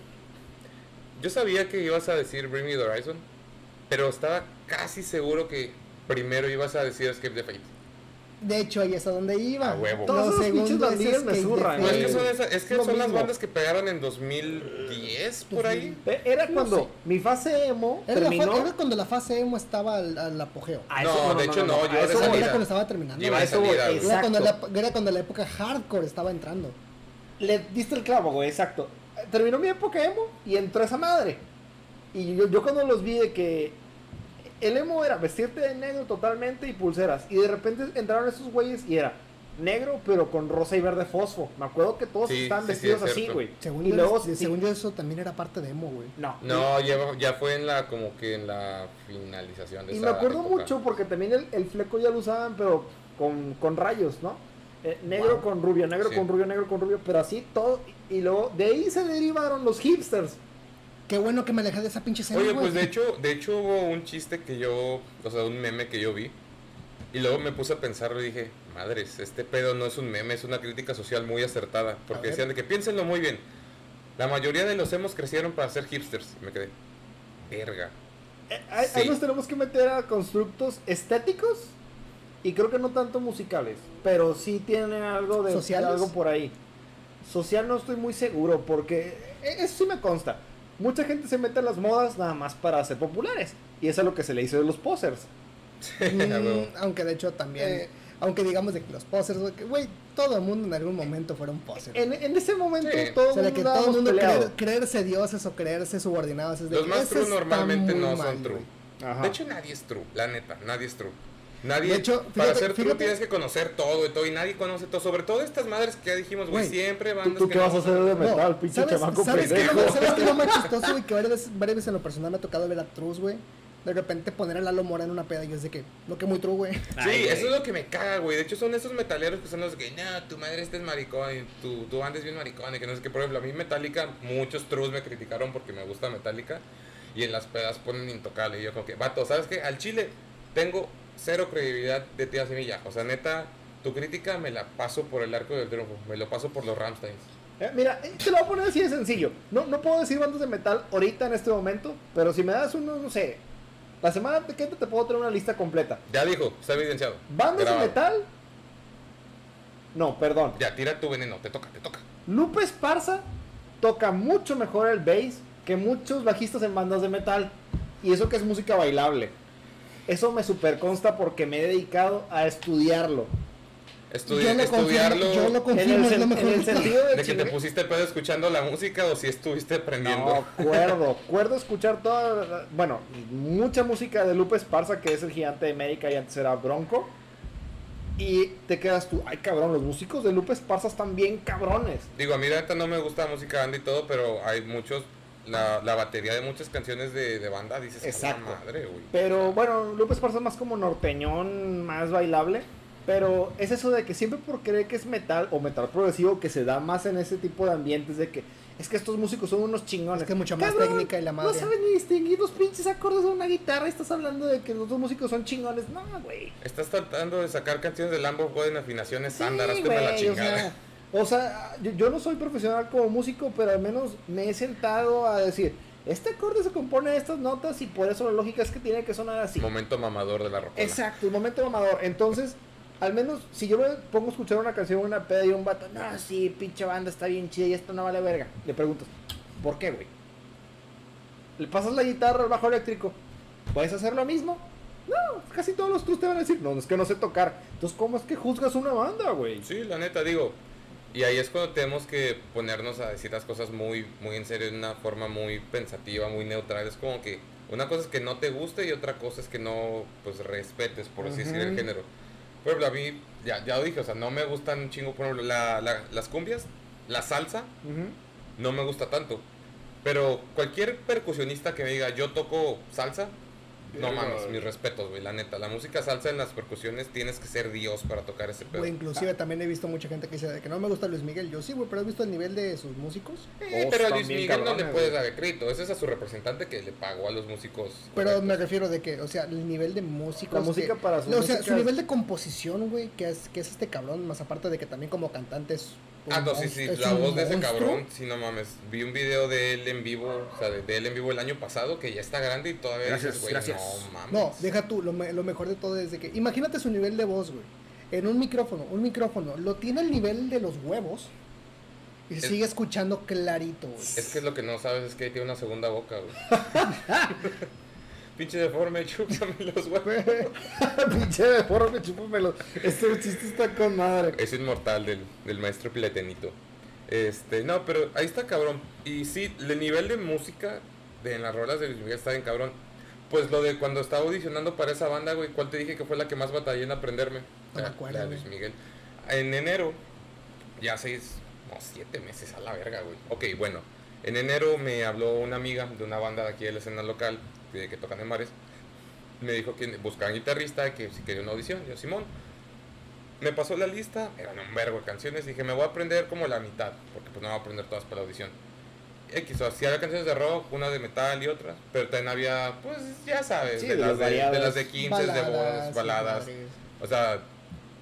Yo sabía que ibas a decir Bring Me the Horizon, pero estaba casi seguro que primero ibas a decir Escape the Fate. De hecho, ahí es a donde iba. A huevo. Todos esos pinches bandidos me zurran, Pues es que son, esas- es que son las bandas que pegaron en 2010, por ahí. Era No cuando sé. mi fase emo Era, la fa- terminó. era cuando la fase emo estaba al, al apogeo. A No, de hecho no, yo a de eso O sea, voy. salida. era cuando estaba terminando. Salida. Era cuando, la, era cuando la época hardcore estaba entrando. Le diste el clavo, güey, exacto. Terminó mi época emo y entró esa madre. Y yo, yo cuando los vi de que el emo era vestirte de negro totalmente y pulseras. Y de repente entraron esos güeyes y era negro pero con rosa y verde fosfo. Me acuerdo que todos Sí, estaban sí, sí, vestidos es así, güey. Según, y yo, luego, según yo, eso también era parte de emo, güey. no. No, ya, ya fue en la, como que en la finalización de Y esa me acuerdo época. mucho porque también el, el fleco ya lo usaban, pero con, con rayos, ¿no? Eh, negro Wow. con rubio, negro Sí. con rubio, negro con rubio, pero así todo. Y luego de ahí se derivaron los hipsters. Qué bueno que me alejé de esa pinche escena, Oye, pues de hecho, de hecho hubo un chiste que yo, o sea, un meme que yo vi. Y luego me puse a pensarlo y dije, madres, este pedo no es un meme, es una crítica social muy acertada. Porque decían de que piénsenlo muy bien. La mayoría de los hemos crecieron para ser hipsters. Y me quedé, verga. Eh, ahí, Sí. ahí nos tenemos que meter a constructos estéticos y creo que no tanto musicales, pero sí tienen algo de ¿Sociales? algo por ahí. Social no estoy muy seguro porque eh, eso sí me consta. Mucha gente se mete a las modas nada más para ser populares y eso es lo que se le hizo de los posers. Mm, aunque de hecho también, Eh. aunque digamos de que los posers, güey, todo el mundo en algún momento fueron posers. En, en ese momento Sí. todo o sea, de el que mundo todo el andábamos mundo peleado. creer- creerse dioses o creerse subordinados. Es de Los que más true normalmente no mal, son true. Ajá. De hecho, nadie es true, la neta, nadie es true. Nadie, De hecho, para fíjate- ser true fíjate- tienes que conocer todo y todo, y nadie conoce todo. Sobre todo estas madres que ya dijimos, güey, siempre ¿Tú, bandas tú que qué no vas a hacer de metal, No, pinche ¿sabes, chamaco ¿sabes qué, pendejo? es lo- ¿Sabes qué es lo más chistoso, güey? Que varias veces, varias veces en lo personal me ha tocado ver a Trus, güey. De repente poner a Lalo Mora en una peda y yo es de que, lo que muy true, güey. Sí, Ay, güey. eso es lo que me caga, güey. De hecho, son esos metaleros que son los que, no, tu madre este es maricón y tu, tu banda es bien maricón y que no sé qué. Por ejemplo, a mí Metallica, muchos trus me criticaron porque me gusta Metallica y en las pedas ponen intocable. Y yo, como que, vato, ¿sabes qué? Al chile tengo cero credibilidad de ti así O sea, neta, tu crítica me la paso por el arco del triunfo, me lo paso por los Ramsteins. Eh, Mira, eh, te lo voy a poner así de sencillo. No, no puedo decir bandas de metal ahorita en este momento, pero si me das uno, no sé, la semana que entra te puedo traer una lista completa. Ya dijo, está evidenciado. Bandas Grabado. de metal. No, perdón. Ya, tira tu veneno, te toca, te toca. Lupe Esparza toca mucho mejor el bass que muchos bajistas en bandas de metal. Y eso que es música bailable. Eso me super consta porque me he dedicado a estudiarlo. Estudi- yo lo estudiarlo. confirmo, yo lo En confirmo, el, es lo sen- mejor. en el sentido de, De que te pusiste pedo escuchando la música o si estuviste aprendiendo. No, acuerdo, acuerdo escuchar toda, bueno, mucha música de Lupe Esparza, que es el gigante de América y antes era Bronco. Y te quedas tú, ay cabrón, los músicos de Lupe Esparza están bien cabrones. Digo, a mí la neta no me gusta la música banda y todo, pero hay muchos la, la batería de muchas canciones de, de banda, dices, "A la Exacto. madre, güey. Pero bueno, Lupe Esparza es más como norteñón, más bailable. Pero es eso de que siempre por creer que es metal o metal progresivo que se da más en ese tipo de ambientes de que es que estos músicos son unos chingones. Es que es mucho más Cabrón, técnica y la madre. No saben ni distinguir los pinches acordes de una guitarra y estás hablando de que los dos músicos son chingones. No, güey. Estás tratando de sacar canciones de Lambo en afinaciones Sí, estándar, hazte la o chingada. sea, o sea, yo, yo no soy profesional como músico, pero al menos me he sentado a decir, este acorde se compone de estas notas y por eso la lógica es que tiene que sonar así. Momento mamador de la rocola. Exacto, el momento mamador. Entonces, al menos si yo me pongo a escuchar una canción, una peda y un vato, no, sí, pinche banda está bien chida y esto no vale verga. Le preguntas, ¿por qué, güey? Le pasas la guitarra al bajo eléctrico, ¿puedes hacer lo mismo? No, casi todos los trus te van a decir, no, es que no sé tocar. Entonces, ¿cómo es que juzgas una banda, güey? Sí, la neta, digo. Y ahí es cuando tenemos que ponernos a decir las cosas muy, muy en serio, de una forma muy pensativa, muy neutral. Es como que una cosa es que no te guste y otra cosa es que no, pues, respetes, por así decir, el género. Por ejemplo, a mí, ya, ya lo dije, o sea, no me gustan un chingo, por ejemplo, la- la- las cumbias, la salsa, Ujú. no me gusta tanto. Pero cualquier percusionista que me diga, yo toco salsa, no mames, mis respetos, güey, la neta. La música salsa en las percusiones tienes que ser Dios para tocar ese pedo. Güey, inclusive también he visto mucha gente que dice de que no me gusta Luis Miguel. Yo sí, güey, pero has visto el nivel de sus músicos. Eh, Oh, pero a Luis Miguel no le puedes dar crédito. Ese es a su representante que le pagó a los músicos. Pero correctos. me refiero de que, o sea, el nivel de músicos. La música que- para sus O sea, su nivel de composición, güey, que es, que es este cabrón, más aparte de que también como cantante es. Ah, no, sí, sí, la voz de ese cabrón, sí, no mames. Vi un video de él en vivo, o sea, de, de él en vivo el año pasado, que ya está grande y todavía Gracias, dices, güey, gracias. no mames. No, deja tú, lo, me- lo mejor de todo es de que, imagínate su nivel de voz, güey. En un micrófono, un micrófono, lo tiene al nivel de los huevos y se Es- sigue escuchando clarito, güey. Es que lo que no sabes es que tiene una segunda boca, güey. Pinche deforme, chúpame los huevos. Pinche deforme, chúpamelo. Este chiste está con madre. Es inmortal del, del maestro Pletenito. Este, no, pero ahí está cabrón. Y sí, el nivel de música de en las rolas de Luis Miguel está bien cabrón. Pues lo de cuando estaba audicionando para esa banda, güey, ¿cuál te dije que fue la que más batallé en aprenderme? No me La- acuerdo, la de. Luis Miguel. En enero, ya seis, no, siete meses a la verga, güey. Ok, bueno. En enero me habló una amiga de una banda de aquí de la escena local, que, que tocan en bares. Me dijo que buscaban guitarrista, que si quería una audición. Yo, Simón. Me pasó la lista, eran un vergo de canciones. Dije, me voy a aprender como la mitad, porque pues no voy a aprender todas para la audición. X, o sea, había canciones de rock, una de metal y otras, pero también había, pues ya sabes, Sí, de, de las de, de las de 15, de bodas, baladas. O sea,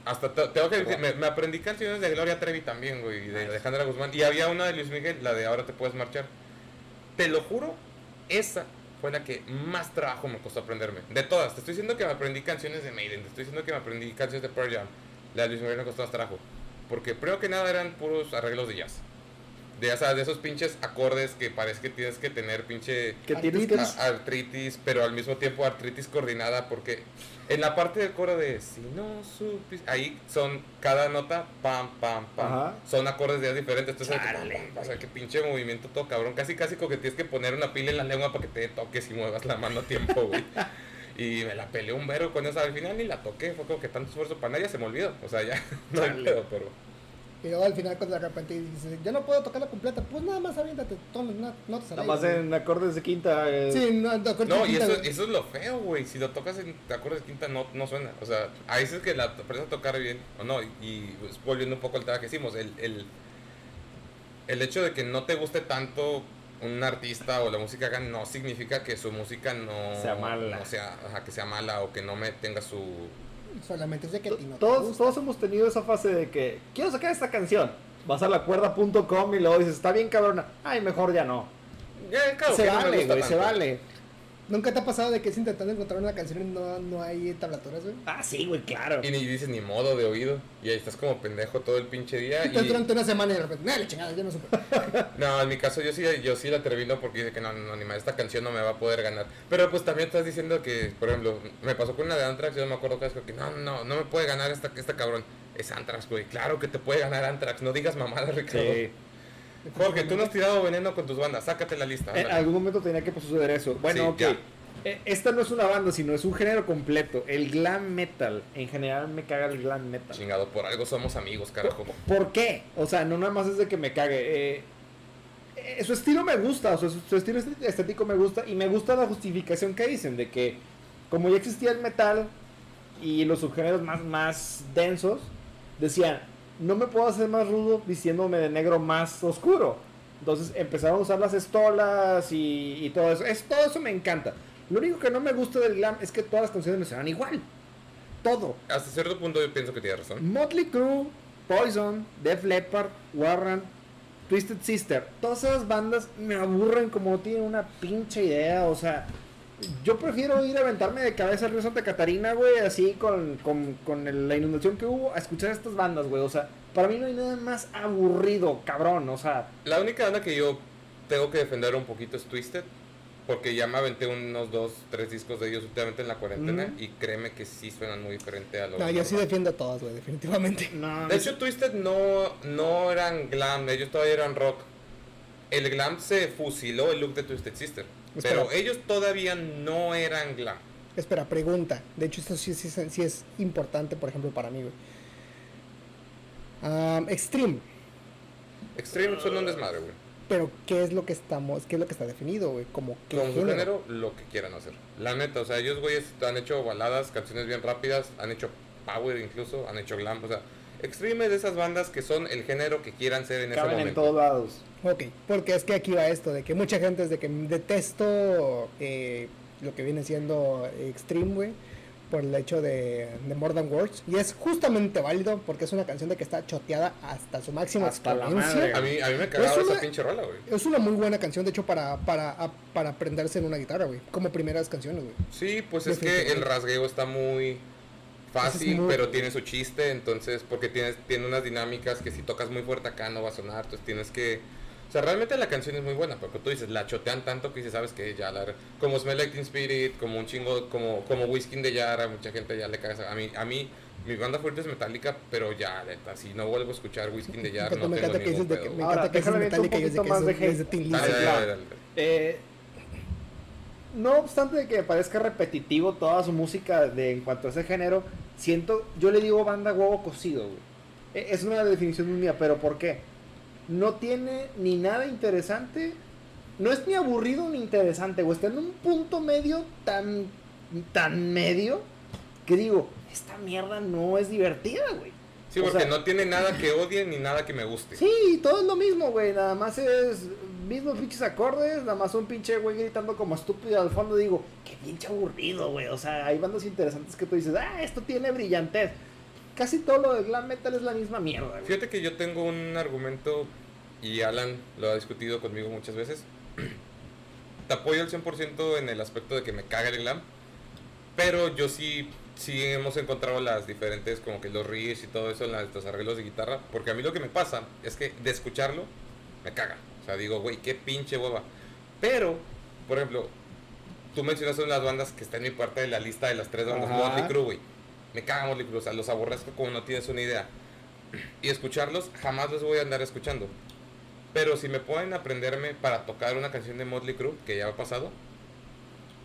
hasta te- tengo que decir, me, me aprendí canciones de Gloria Trevi también, güey, de Alejandra Guzmán. Y había una de Luis Miguel, la de Ahora te puedes marchar. Te lo juro, esa fue la que más trabajo me costó aprenderme. De todas, te estoy diciendo que me aprendí canciones de Maiden, te estoy diciendo que me aprendí canciones de Pearl Jam. La de Luis Miguel me costó más trabajo. Porque primero que nada eran puros arreglos de jazz. De, o sea, de esos pinches acordes que parece que tienes que tener pinche Que tienes que. a- artritis, pero al mismo tiempo artritis coordinada porque en la parte del coro de si no supis, ahí son cada nota pam pam pam, Ajá. son acordes de diferentes, entonces Chale, pam, pam, o sea, que pinche movimiento todo cabrón, casi casi como que tienes que poner una pila en la lengua para que te toques y muevas la mano a tiempo, güey. Y me la peleé un vero con esa, al final ni la toqué, fue como que tanto esfuerzo para nada, ya se me olvidó, o sea, ya no hay pedo, pero Y luego al final cuando de repente dices, yo no puedo tocar la completa, pues nada más aviéntate, toma una notas al Nada más en acordes de quinta. eh. Sí, no, no, con No, y eso, es lo feo, güey. Si lo tocas en acordes de quinta, no, no suena. O sea, ahí es que la aprendes a tocar bien o no. Y, pues, volviendo un poco al tema que hicimos, el, el, el hecho de que no te guste tanto un artista o la música que hagan no significa que su música no Sea mala. no sea, ajá, que sea mala o que no me tenga su. Solamente es de que a ti no te Todos, gusta. todos hemos tenido esa fase de que quiero sacar esta canción. Vas a la cuerda.com y luego dices, está bien cabrona. Ay, mejor ya no. Ya, claro, se que no me vale, gusta güey, se tanto. vale. ¿Nunca te ha pasado de que es intentando encontrar una canción y no, no hay tablaturas, güey? Ah, sí, güey, claro. Y ni dices ni modo de oído. Y ahí estás como pendejo todo el pinche día. Y y- durante una semana y de repente, ¡nah, la chingada, yo no supe! No, en mi caso yo sí, yo sí la termino porque dice que no, no, ni más, esta canción no me va a poder ganar. Pero pues también estás diciendo que, por ejemplo, me pasó con una de Anthrax, yo me acuerdo que es que no, no, no me puede ganar esta, esta cabrón. Es Anthrax, güey. Claro que te puede ganar Anthrax, no digas mamada, Ricardo. Sí. Jorge, tú no has tirado veneno con tus bandas, sácate la lista. En ándale. algún momento tenía que suceder eso. Bueno, Sí, ok. ya. Eh, Esta no es una banda, sino es un género completo. El glam metal. En general me caga el glam metal. Chingado, por algo somos amigos, carajo. ¿Por qué? O sea, no nada más es de que me cague. eh, eh, su estilo me gusta, o sea, su, estilo est- estético me gusta y me gusta la justificación que dicen de que como ya existía el metal y los subgéneros más, más densos, decían, no me puedo hacer más rudo vistiéndome de negro más oscuro. Entonces empezaron a usar las estolas y, y todo eso. Es, todo eso me encanta. Lo único que no me gusta del glam es que todas las canciones me suenan igual. Todo. Hasta cierto punto yo pienso que tienes razón. Motley Crue, Poison, Def Leppard, Warren, Twisted Sister. Todas esas bandas me aburren como no tienen una pinche idea. O sea, yo prefiero ir a aventarme de cabeza al río Santa Catarina, güey, así con, con, con el- la inundación que hubo, a escuchar estas bandas, güey. O sea, para mí no hay nada más aburrido, cabrón. O sea, La única banda que yo tengo que defender un poquito es Twisted. Porque ya me aventé unos dos, tres discos de ellos últimamente en la cuarentena. Y créeme que sí suenan muy diferente a los No, yo sí defiendo a todas, güey, definitivamente. no. De hecho, Twisted no, no eran glam, ellos todavía eran rock. El glam se fusiló el look de Twisted Sister. Espera. Pero ellos todavía no eran glam. Espera, pregunta. De hecho, esto sí, sí- sí es importante, por ejemplo, para mí, güey. Am, Extreme. Extreme son un desmadre, güey. Pero, ¿qué es lo que estamos, qué es lo que está definido, güey? Como qué Con su género? género, lo que quieran hacer. La neta, o sea, ellos, güeyes, han hecho baladas, canciones bien rápidas, han hecho power incluso, han hecho glam, o sea, Extreme es de esas bandas que son el género que quieran ser en ese Caben en momento. todos lados. Ok, porque es que aquí va esto, de que mucha gente es de que detesto eh, lo que viene siendo Extreme, güey, por el hecho de, de More Than Words. Y es justamente válido porque es una canción de que está choteada hasta su máxima Hasta la madre. A mí, a mí me cagaba Es esa una- pinche rola, güey. Es una muy buena canción, de hecho, para, para, a- para aprenderse en una guitarra, güey. Como primeras canciones, güey. Sí, pues es que el rasgueo está muy fácil, muy- pero tiene su chiste, entonces, porque tienes, tiene unas dinámicas que si tocas muy fuerte acá no va a sonar, entonces tienes que... O sea, realmente la canción es muy buena, porque tú dices, la chotean tanto que dices, sabes que ya la... Como Smell Like Teen Spirit, como un chingo, como, como Whiskey in the Jar, a mucha gente ya le cae esa- A mí, a mí, mi banda fuerte es Metallica, pero ya, neta, si no vuelvo a escuchar Whiskey in the Jar, Porque no me tengo que ningún de me Ahora, encanta que déjame un de poquito más de de hate. Eh, no obstante de que parezca repetitivo toda su música de, en cuanto a ese género, siento, yo le digo banda huevo cocido, güey. E- Es una definición mía, pero ¿por qué? No tiene ni nada interesante, no es ni aburrido ni interesante, güey. Está en un punto medio tan, tan medio que digo, esta mierda no es divertida, güey. Sí, O porque sea- no tiene nada que odie ni nada que me guste. Sí, todo es lo mismo, güey. Nada más es mismos pinches acordes, nada más un pinche güey gritando como estúpido al fondo. Digo, qué pinche aburrido, güey. O sea, hay bandas interesantes que tú dices, ah, esto tiene brillantez. Casi todo lo de glam metal es la misma mierda, güey. Fíjate que yo tengo un argumento y Alan lo ha discutido conmigo muchas veces. Te apoyo al 100% en el aspecto de que me caga el glam, pero yo sí, sí hemos encontrado las diferentes, como que los riffs y todo eso en los arreglos de guitarra, porque a mí lo que me pasa es que de escucharlo me caga. O sea, digo, güey, qué pinche hueva. Pero, por ejemplo, tú mencionaste una de las bandas que está en mi parte de la lista de las tres bandas, Ajá. Motley Crue, güey. Me caga Motley Crue, o sea, los aborrezco como no tienes una idea y escucharlos, jamás los voy a andar escuchando. Pero si me pueden aprenderme para tocar una canción de Motley Crue, que ya ha pasado,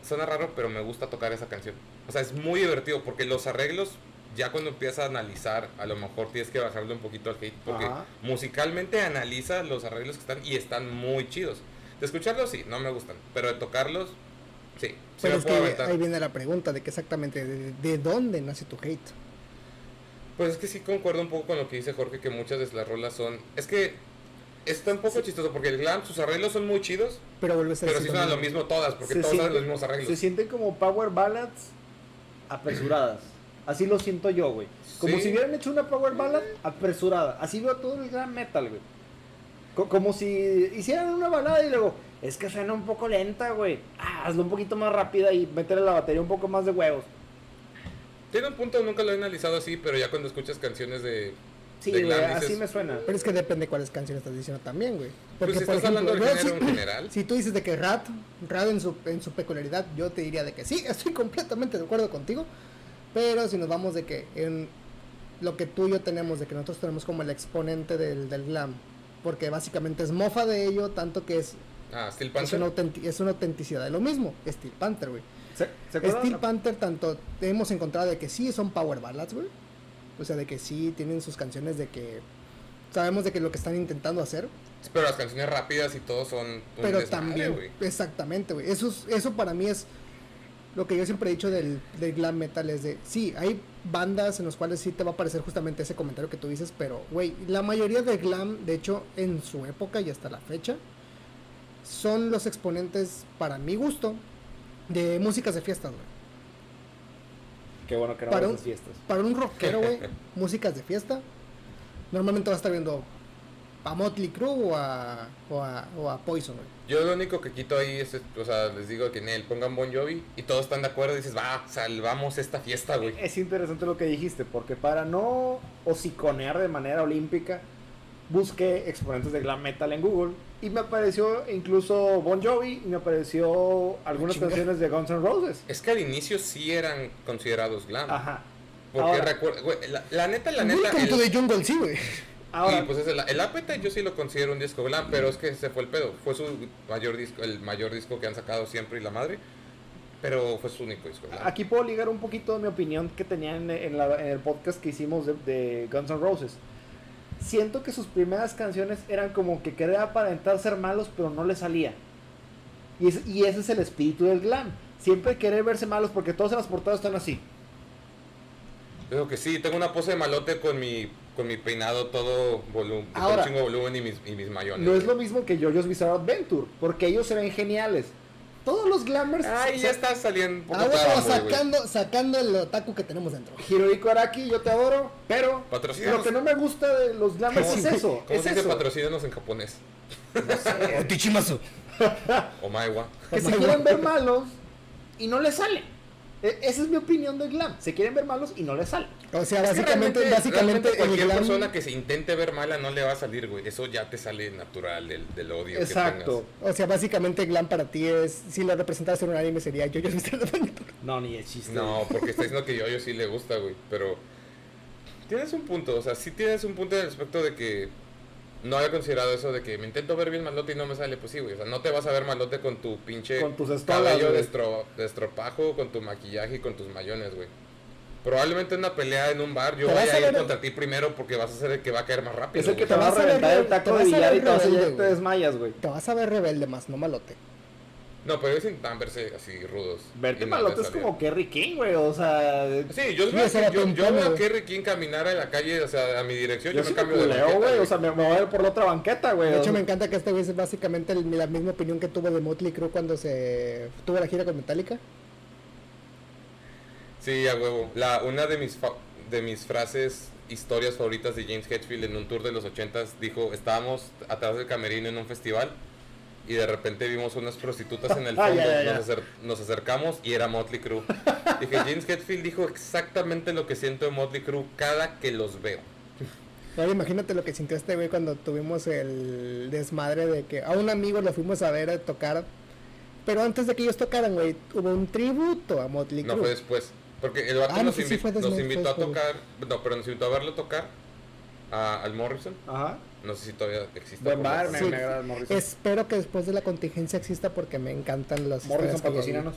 suena raro, pero me gusta tocar esa canción. O sea, es muy divertido porque los arreglos, ya cuando empiezas a analizar, a lo mejor tienes que bajarle un poquito al hate, porque Ajá. musicalmente analiza los arreglos que están y están muy chidos. De escucharlos, sí, no me gustan, pero de tocarlos, sí, sí Pero me es que puedo aventar. ahí viene la pregunta de que exactamente de, de dónde nace tu hate. Pues es que sí concuerdo un poco con lo que dice Jorge, que muchas de las rolas son... Es que está un poco chistoso, porque el glam, sus arreglos son muy chidos, Pero vuelves a pero sí suenan lo mismo todas, porque Se todas hacen los mismos Se arreglos. sienten como power ballads apresuradas. Así lo siento yo, güey. Como Sí. si hubieran hecho una power ballad apresurada. Así veo todo el gran metal, güey. Co- como si hicieran una balada y luego, es que suena un poco lenta, güey. Ah, hazlo un poquito más rápida y métele la batería un poco más de huevos. Tiene un punto, nunca lo he analizado así, pero ya cuando escuchas canciones de... Sí, de güey, glam así dices, me suena. Pero es que depende cuáles canciones estás diciendo también, güey. Pues si por estás hablando del género sí- en general. Si tú dices de que Rad, Rad en su, en su peculiaridad, yo te diría de que sí, estoy completamente de acuerdo contigo. Pero si nos vamos de que en lo que tú y yo tenemos, de que nosotros tenemos como el exponente del, del glam, porque básicamente es mofa de ello, tanto que es, Ah, Steel es, Panther. una, autenti- es una autenticidad de lo mismo. Steel Panther, güey. ¿Se, se acuerdan? Steel Panther, tanto hemos encontrado de que sí son power ballads, güey. O sea, de que sí tienen sus canciones de que sabemos de que lo que están intentando hacer, Pero las canciones rápidas y todo son un pero desmadre, también, güey. exactamente, güey. Eso, es- eso para mí es lo que yo siempre he dicho del, del glam metal, es de, sí, hay bandas en las cuales sí te va a parecer justamente ese comentario que tú dices, pero, güey, la mayoría de glam, de hecho, en su época y hasta la fecha, son los exponentes, para mi gusto, de músicas de fiestas, güey. Qué bueno que no Para un- fiestas. Para un rockero, güey, músicas de fiesta, normalmente vas a estar viendo a Motley Crue o a, o a, o a Poison, güey. Yo lo único que quito ahí es, o sea, les digo que en él pongan Bon Jovi y todos están de acuerdo y dices, va, salvamos esta fiesta, güey. Es interesante lo que dijiste, porque para no hociconear de manera olímpica, busqué exponentes de glam metal en Google y me apareció incluso Bon Jovi y me apareció algunas Chinga. canciones de Guns N' Roses. Es que al inicio sí eran considerados glam. Ajá. Porque güey, la, la neta, la neta, Welcome el, to the jungle, sí, güey. Ahora, sí, pues es el, el Appetite yo sí lo considero un disco glam, pero es que ese fue el pedo. Fue su mayor disco, el mayor disco que han sacado siempre y la madre. Pero fue su único disco glam. aquí puedo ligar un poquito de mi opinión que tenía en, en la- en el podcast que hicimos de, de Guns N' Roses. Siento que sus primeras canciones eran como que quería aparentar ser malos, pero no le salía. Y, es- y ese es el espíritu del glam. Siempre querer verse malos porque todos en las portadas están así. Digo que sí, tengo una pose de malote con mi, con mi peinado todo volumen, Ahora, chingo volumen y mis, y mis mayones. No es lo mismo que JoJo's Bizarre Adventure, porque ellos se ven geniales. Todos los glammers. Ay, se- ya está saliendo un poco Ah, sacando, sacando el otaku que tenemos dentro. Hirohiko Araki, yo te adoro, pero lo que no me gusta de los glammers ¿Cómo es eso. ¿Cómo es se dice patrocínanos en japonés? O maewa. Que se quieren ver malos y no les sale. E- Esa es mi opinión del glam. Se quieren ver malos y no les sale. O sea, Es que básicamente, realmente- básicamente realmente cualquier glam- persona que se intente ver mala no le va a salir, güey. Eso ya te sale natural del, del odio Exacto. O sea, básicamente glam para ti es, si lo representaras en un anime sería yo, yo. No, ni el que chiste. tengas. No, porque está diciendo que yo, yo sí le gusta, güey. Pero tienes un punto, o sea, sí tienes un punto en el aspecto de que no había considerado eso de que me intento ver bien malote y no me sale. Pues sí, güey. O sea, no te vas a ver malote con tu pinche Con tus estolas, cabello de, estro- de estropajo, con tu maquillaje y con tus mayones, güey. Probablemente en una pelea en un bar yo vaya a a ir ver- contra ti primero porque vas a ser el que va a caer más rápido. Es el que te va a vas a reventar el taco de billar y te vas a rebelde, y te desmayas, güey. Te vas a ver rebelde más, no malote. No, pero ellos intentan verse así rudos. Verte malote es como Kerry King, güey. O sea, Sí, yo, Sí, veo, yo, yo veo a. Kerry King caminar en la calle, o sea, a mi dirección, yo, yo me sí me cambio de culeo, banqueta, güey. O sea, me, me voy a ir por la otra banqueta, güey. De hecho, me encanta que este güey es básicamente el- la misma opinión que tuvo de Motley Crue cuando se tuvo la gira con Metallica. Sí, a huevo. La, una de mis, fa- de mis frases, historias favoritas de James Hetfield en un tour de los ochentas dijo, estábamos atrás del camerino en un festival y de repente vimos unas prostitutas en el Ah, fondo, ya, ya, ya. Nos, acer- nos acercamos y era Motley Crue. Dije, James Hetfield dijo exactamente lo que siento de Motley Crue cada que los veo. Ahora imagínate lo que sintió este güey cuando tuvimos el desmadre de que a un amigo lo fuimos a ver a tocar. Pero antes de que ellos tocaran, güey, hubo un tributo a Motley No Crue. fue después. Porque el vato Ah, no, nos, sí, sí, invi- fue nos después, invitó a tocar, no, pero nos invitó a verlo tocar a- al Morrison. Ajá. No sé si todavía existe. Buen bar, me, Sí. me agrada el Morrison. Espero que después de la contingencia exista porque me encantan las Morrison, patrocínanos.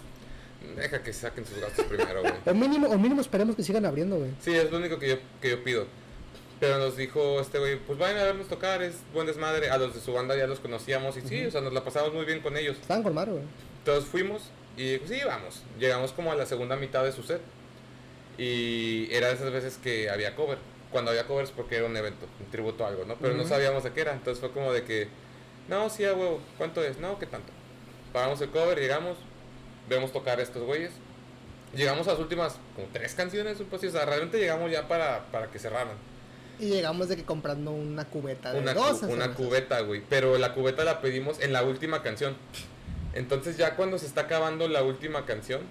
Deja que saquen sus gastos primero, güey. O mínimo, o mínimo esperemos que sigan abriendo, güey. Sí, es lo único que yo, que yo pido. Pero nos dijo este güey, pues vayan a vernos tocar, es buen desmadre. A los de su banda ya los conocíamos y sí, o sea, nos la pasamos muy bien con ellos. Estaban con madre, güey. Entonces fuimos y pues, sí, vamos. Llegamos como a la segunda mitad de su set. Y era de esas veces que había cover. Cuando había covers porque era un evento, un tributo a algo, ¿no? Pero no Ujú. sabíamos de qué era. Entonces fue como de que, no, sí, a huevo, ¿cuánto es? No, ¿qué tanto? Pagamos el cover, llegamos, vemos tocar a estos güeyes. Llegamos a las últimas como tres canciones, un poco, o sea, realmente llegamos ya para, para que cerraran. Y llegamos de que comprando una cubeta de Una, dos una cubeta, güey. Pero la cubeta la pedimos en la última canción. Entonces ya cuando se está acabando la última canción,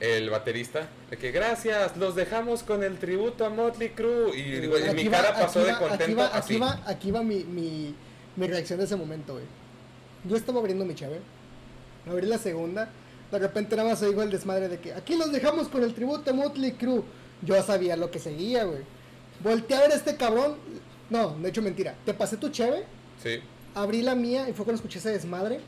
el baterista, de que gracias, los dejamos con el tributo a Motley Crue. Y digo, y mi va- cara pasó de contento Aquí va, así. aquí va, aquí va mi, mi, mi reacción de ese momento, güey. Yo estaba abriendo mi chave. Abrí la segunda. De repente nada más oigo el desmadre de que aquí los dejamos con el tributo a Motley Crue. Yo sabía lo que seguía, güey. Volteé a ver a este cabrón. No, de hecho mentira. Te pasé tu chave. Sí. abrí la mía y fue cuando escuché ese desmadre.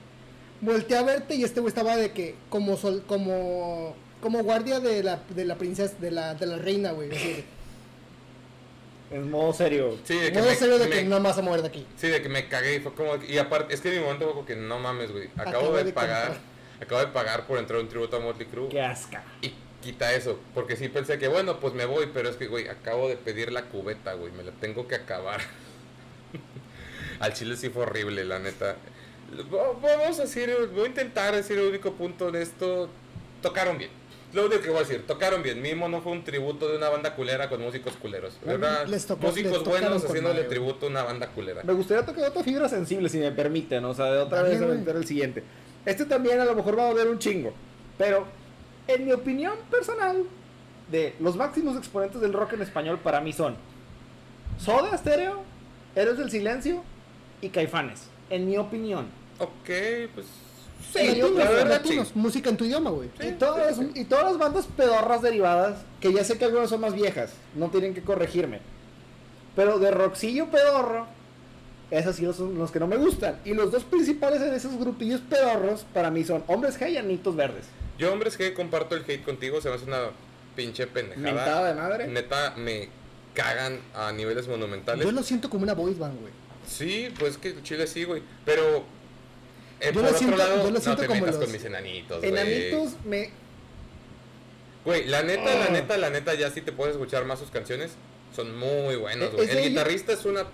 Volteé a verte y este güey estaba de que como sol, como como guardia de la, de la princesa, de la, de la reina, güey. así de- En modo serio. Sí, de que No me, es serio de me- que no me vas a mover de aquí. Sí, de que me cagué y fue como... Y aparte, es que en mi momento fue como que no mames, güey. Acabo, Acabo de, de pagar... comprar. Acabo de pagar por entrar a un tributo a Motley Crue. Qué asca. Y quita eso, porque sí pensé que bueno, pues me voy, pero es que, güey, acabo de pedir la cubeta, güey, me la tengo que acabar. Al chile sí fue horrible, la neta. Va- Vamos a decir, voy a intentar decir el único punto de esto. Tocaron bien. Lo único que voy a decir, tocaron bien. Mimo no fue un tributo de una banda culera con músicos culeros. ¿verdad? Les tocó- músicos les buenos haciéndole güey. tributo a una banda culera. Me gustaría tocar otra fibra sensible, si me permiten, o sea, de otra Dale, vez aventar el siguiente. Este también a lo mejor va a doler un chingo, pero en mi opinión personal, de los máximos exponentes del rock en español para mí son Soda Stereo, Héroes del Silencio y Caifanes, en mi opinión. Ok, pues... Sí, latinos, la verdad latinos, sí. música en tu idioma, güey. Sí, y, todas, sí, y todas las bandas pedorras derivadas, que ya sé que algunas son más viejas, no tienen que corregirme. Pero de rockcillo pedorro, esas sí son los que no me gustan. Y los dos principales en esos grupillos pedorros para mí son Hombres G y Anitos Verdes. Yo, hombres, que comparto el hate contigo, se me hace una pinche pendejada. Mentada de madre. Neta, me cagan a niveles monumentales. Yo lo siento como una boys band, güey. Sí, pues que Chile sí, güey. Pero, eh, Yo por lo otro siento- lado, yo lo no siento te como metas los- con mis enanitos. Enanitos me... Güey, la neta, la Ah. neta, la neta, ya sí te puedes escuchar más sus canciones. Son muy buenos, Eh, güey. El de- guitarrista es una...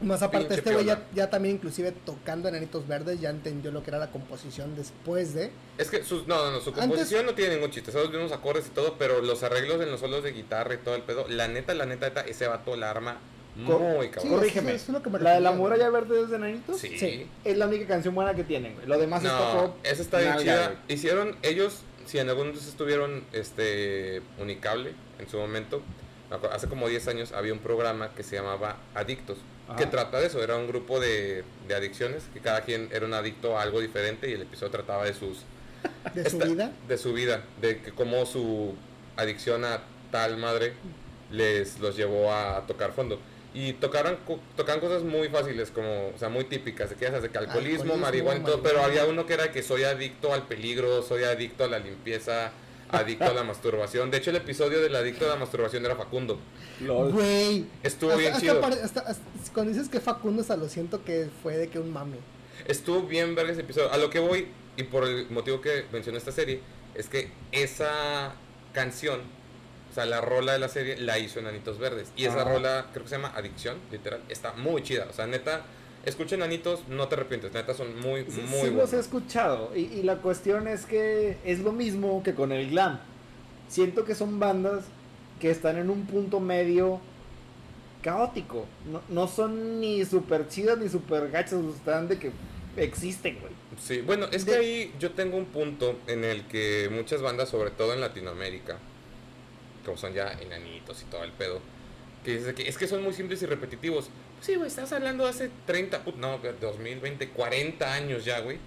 Más aparte, este güey ya, también inclusive tocando Enanitos Verdes, ya entendió lo que era la composición después de... Es que sus, no, no, no, su Antes- composición no tiene ningún chiste, son los mismos acordes y todo, pero los arreglos en los solos de guitarra y todo el pedo, la neta, la neta, neta, ese vato la arma Cor- muy Sí, cabrón. Corrígeme. eso es lo que me la de la muralla verde es de Enanitos. Sí. Es la única canción buena que tienen, güey. Lo demás es No, pop. esa está bien chida. güey. Hicieron ellos, si en algún entonces estuvieron este Unicable en su momento, hace como 10 años había un programa que se llamaba Adictos, Ajá. que trata de eso, era un grupo de, de adicciones, que cada quien era un adicto a algo diferente y el episodio trataba de sus De su vida. de su vida, de que cómo su adicción a tal madre les los llevó a tocar fondo. Y tocaron, co- tocaban cosas muy fáciles, como, o sea, muy típicas, de que ya sabes, de que alcoholismo, Alcoholismo, marihuana y todo, pero había uno que era que soy adicto al peligro, soy adicto a la limpieza, adicto a la masturbación. De hecho, el episodio del adicto a la masturbación era Facundo. Güey. Estuvo Hasta- bien hasta chido. pare- hasta- hasta- cuando dices que Facundo, hasta lo siento que fue de que un mame. Estuvo bien ver ese episodio. A lo que voy, y por el motivo que mencioné esta serie, es que esa canción, o sea, la rola de la serie, la hizo Enanitos Verdes. Y esa rola, creo que se llama Adicción, literal, está muy chida. O sea, neta, escucha Enanitos, no te arrepientes. Neta, son muy, Sí, muy sí los buenos. he escuchado. Y, y la cuestión es que es lo mismo que con el glam. Siento que son bandas que están en un punto medio caótico. No, no son ni super chidas ni super gachas. Están de que existen, güey. Sí, bueno, es que ahí yo tengo un punto en el que muchas bandas, sobre todo en Latinoamérica, como son ya enanitos y todo el pedo, que es que son muy simples y repetitivos. Sí, güey, estás hablando de hace 30, put- no, 2020, 40 años ya, güey.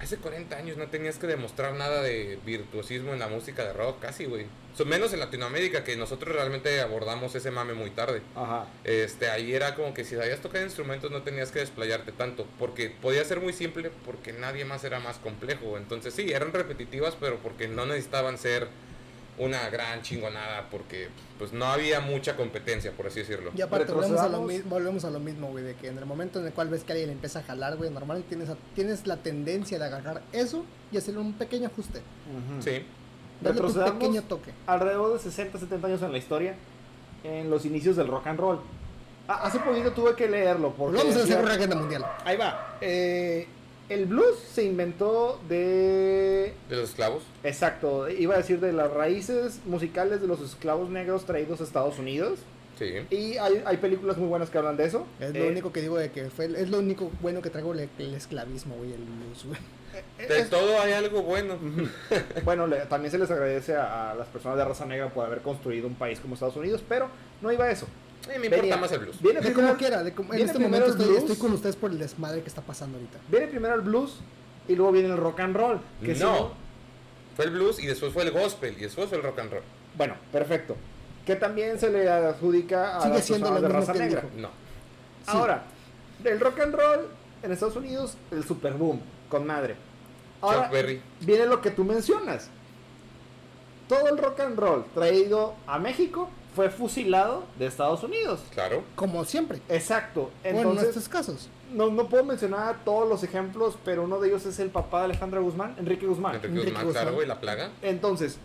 Hace 40 años no tenías que demostrar nada de virtuosismo en la música de rock, casi, güey. So, menos en Latinoamérica, que nosotros realmente abordamos ese mame muy tarde. Ajá. Este, ahí era como que si sabías tocar instrumentos no tenías que desplayarte tanto, porque podía ser muy simple porque nadie más era más complejo. Entonces sí, eran repetitivas, pero porque no necesitaban ser una gran chingonada, porque pues no había mucha competencia, por así decirlo. Y aparte volvemos a, lo Retrocedamos. mi- volvemos a lo mismo, güey, de que en el momento en el cual ves que alguien le empieza a jalar, güey, normalmente tienes, a- tienes la tendencia de agarrar eso y hacerle un pequeño ajuste. Sí, Darle tu pequeño toque. alrededor de 60, 70 años en la historia. En los inicios del rock and roll. Ah, hace poquito tuve que leerlo. Porque Vamos a hacer una guerra mundial. Ahí va. Eh, el blues se inventó de de los esclavos. Exacto, iba a decir de las raíces musicales de los esclavos negros traídos a Estados Unidos. Sí. Y hay, hay películas muy buenas que hablan de eso. Es Eh, lo único que digo de que fue, es lo único bueno que traigo el, el esclavismo, güey, el blues, güey. eh, De es- todo hay algo bueno. bueno, le- también se les agradece a, a las personas de raza negra por haber construido un país como Estados Unidos, pero no iba a eso. Eh, me importa Venía- más el blues. Viene De primero, como quiera, de como- en este momento el estoy, blues. estoy con ustedes por el desmadre que está pasando ahorita. viene primero el blues y luego viene el rock and roll. Que si No. Fue el blues y después fue el gospel y después fue el rock and roll. bueno, perfecto. Que también se le adjudica a Sigue las siendo de mismo raza negra. dijo. No. Sí. Ahora, del rock and roll en Estados Unidos, el super boom, con madre. Ahora, Chuck Berry. viene lo que tú mencionas. Todo el rock and roll traído a México fue fusilado de Estados Unidos. Claro. Como siempre. Exacto. bueno, en Entonces, estos casos. no, no puedo mencionar todos los ejemplos, pero uno de ellos es el papá de Alejandra Guzmán, Enrique Guzmán. Enrique Enrique Guzmán, Guzmán. claro, güey, la plaga. Entonces,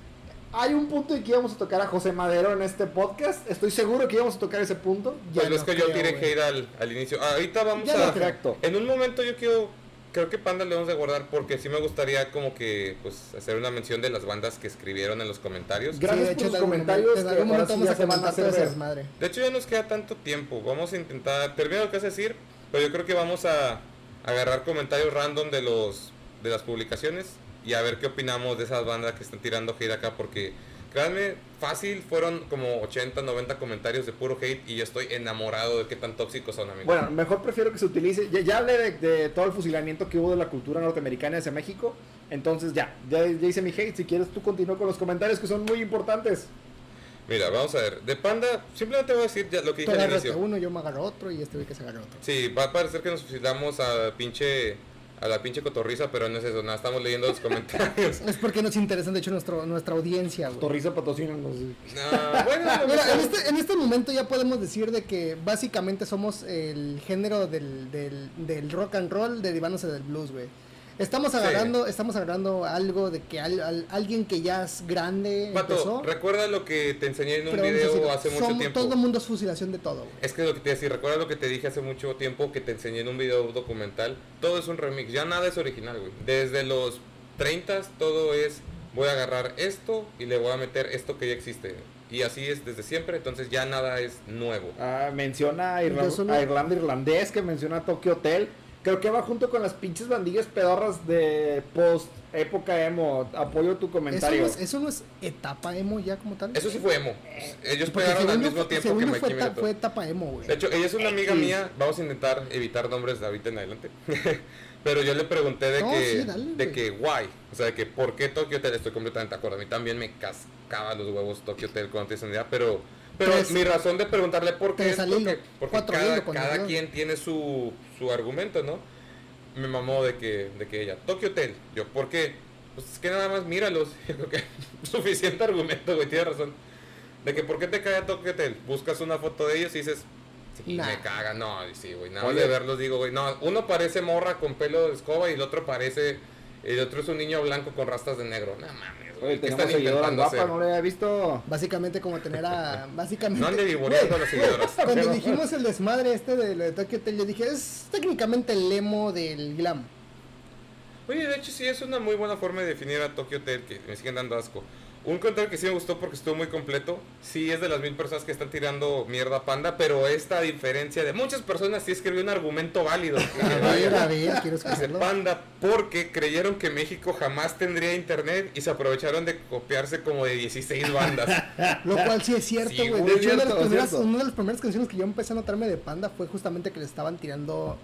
hay un punto en que íbamos a tocar a José Madero en este podcast. Estoy seguro que íbamos a tocar ese punto. Ya Pues es que yo tiré güey. hate al, al inicio. Ah, ahorita vamos Ya a. no. En un momento yo quiero. Creo que Panda le vamos a guardar porque sí me gustaría como que pues hacer una mención de las bandas que escribieron en los comentarios. Gracias de por hecho, sus en algún comentarios, En algún momento vamos ya a comentar ver. desmadre. De hecho ya nos queda tanto tiempo. Vamos a intentar, termino lo que vas a decir, pero yo creo que vamos a agarrar comentarios random de los de las publicaciones y a ver qué opinamos de esas bandas que están tirando hate acá porque créanme, fácil fueron como 80, 90 comentarios de puro hate y yo estoy enamorado de qué tan tóxicos son, amigos. Bueno, mejor prefiero que se utilice. Ya, ya hablé de, de todo el fusilamiento que hubo de la cultura norteamericana hacia México. Entonces, ya, ya, ya hice mi hate. Si quieres, tú continúa con los comentarios que son muy importantes. Mira, vamos a ver. De Panda, simplemente voy a decir ya lo que dije al inicio. uno, yo me agarro otro y este güey que se agarra otro. Sí, va a parecer que nos fusilamos a pinche a la pinche cotorriza, pero no es eso, nada, estamos leyendo los comentarios. Es porque nos interesa, de hecho, nuestro, nuestra audiencia, güey. Torriza patrocina. No, bueno, Mira, en este, en este momento ya podemos decir de que básicamente somos el género del, del, del rock and roll derivándose del blues, güey. Estamos agarrando, estamos agarrando algo de que al- al- alguien que ya es grande empezó. recuerda lo que te enseñé en un video decir, hace mucho somos- tiempo. Todo el mundo es fusilación de todo, güey. Es que lo que te decía, recuerda lo que te dije hace mucho tiempo que te enseñé en un video documental. Todo es un remix, ya nada es original, güey. Desde los 30 todo es voy a agarrar esto y le voy a meter esto que ya existe. Y así es desde siempre, entonces ya nada es nuevo. Ah, menciona Irla- a Irlanda Irlandés, que menciona Tokyo Hotel. Creo que va junto con las pinches bandillas pedorras de post época emo. Apoyo tu Eso comentario. no, es, eso no es etapa emo ya como tal. Eso sí fue emo. Ellos Porque pegaron al mismo fue- tiempo que fue, eta- fue etapa emo, güey. De hecho, ella es una amiga mía. Vamos a intentar evitar nombres de ahorita en adelante. Pero yo le pregunté de No, que, sí, dale, de que, why. O sea, de que, ¿por qué Tokyo Hotel? Estoy completamente de acuerdo. A mí también me cascaba los huevos Tokyo Hotel cuando tienes idea. Pero, pero Tres- mi razón de preguntarle por qué es porque, porque cada, cada quien tiene su, su argumento, ¿no? Me mamó de que, de que ella, Tokyo Hotel. Yo, ¿por qué? Pues es que nada más míralos. Yo creo que suficiente argumento, güey. Tienes razón. De que, ¿por qué te cae Tokyo Hotel? Buscas una foto de ellos y dices, Sí, Nah. me caga, no, y sí, güey, nada más de verlos digo, güey, no, uno parece morra con pelo de escoba y el otro parece, el otro es un niño blanco con rastas de negro, no mames, Oye, güey, ¿qué tenemos están seguidoras guapas, no le había visto. Básicamente como tener a... Básicamente... No ande vivoreando las seguidoras. Cuando dijimos el desmadre este de lo de Tokyo Hotel, yo dije, es técnicamente el emo del glam. Oye, de hecho sí es una muy buena forma de definir a Tokyo Hotel, que me siguen dando asco. Un comentario que sí me gustó porque estuvo muy completo, sí es de las mil personas que están tirando mierda a Panda, pero esta diferencia de muchas personas sí escribió un argumento válido. A ver, a ver, quiero Dice. Panda porque creyeron que México jamás tendría internet y se aprovecharon de copiarse como de 16 bandas. Lo cual sí es cierto, güey. de hecho, una, de cierto, las primeras, cierto. una de las primeras canciones que yo empecé a notarme de Panda fue justamente que le estaban tirando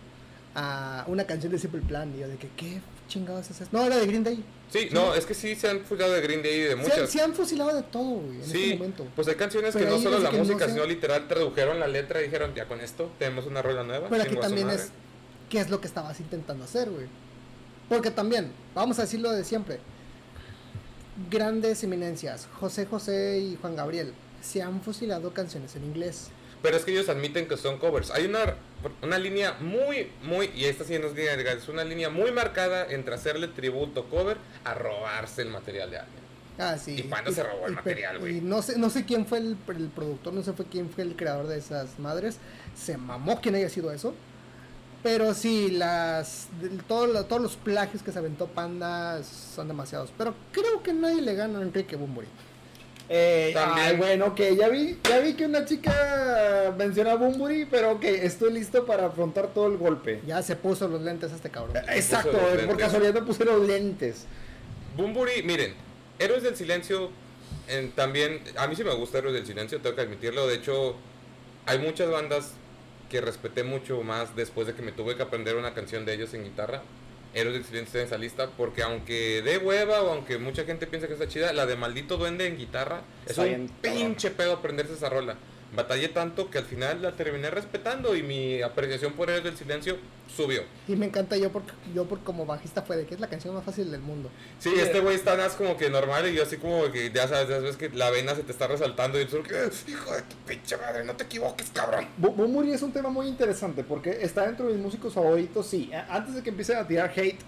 a una canción de Simple Plan. Y yo de que, ¿qué chingados es eso? No, era de Green Day. Sí, no, es que sí se han fugado de Green Day y de muchas. se han fusilado de todo, güey, en este Sí, momento. pues hay canciones que no solo la que música, sino literal tradujeron la letra y dijeron, ya con esto tenemos una rola nueva. Pero aquí también madre". es, ¿qué es lo que estabas intentando hacer, güey? Porque también, vamos a decirlo de siempre, grandes eminencias, José José y Juan Gabriel, se han fusilado canciones en inglés. Pero es que ellos admiten que son covers. Hay una, una línea muy, muy, y esta sí no es línea es una línea muy marcada entre hacerle tributo cover a robarse el material de alguien. Ah, sí. ¿Y cuándo se robó el material, güey? Y no sé, no sé quién fue el, el productor, no sé fue quién fue el creador de esas madres. Se mamó quien haya sido eso. Pero sí, las todo todos los plagios que se aventó Panda son demasiados. Pero creo que nadie le gana a Enrique Bumburi. Eh, También. ay, bueno, ok, ya vi, ya vi que una chica menciona a Bumburi, pero ok, estoy listo para afrontar todo el golpe. Ya se puso los lentes a este cabrón. Exacto, puso los por casualidad me puse los lentes. Bumburi, miren, Héroes del Silencio, en- también, a mí sí me gusta Héroes del Silencio, tengo que admitirlo. De hecho, hay muchas bandas que respeté mucho más después de que me tuve que aprender una canción de ellos en guitarra. Héroes del Silencio en esa lista, porque aunque de hueva o aunque mucha gente piensa que está chida, la de Maldito Duende en guitarra es un bien, pinche pedo aprenderse esa rola. Batallé tanto que al final la terminé respetando y mi apreciación por él del silencio subió. Y me encanta yo por, yo por como bajista fue de que es la canción más fácil del mundo. Sí, este güey está más como que normal y yo así como que ya sabes, ya sabes que la vena se te está resaltando y tú que hijo de tu pinche madre, no te equivoques, cabrón. Bumuri es un tema muy interesante porque está dentro de mis músicos favoritos, sí. Antes de que empiecen a tirar hate,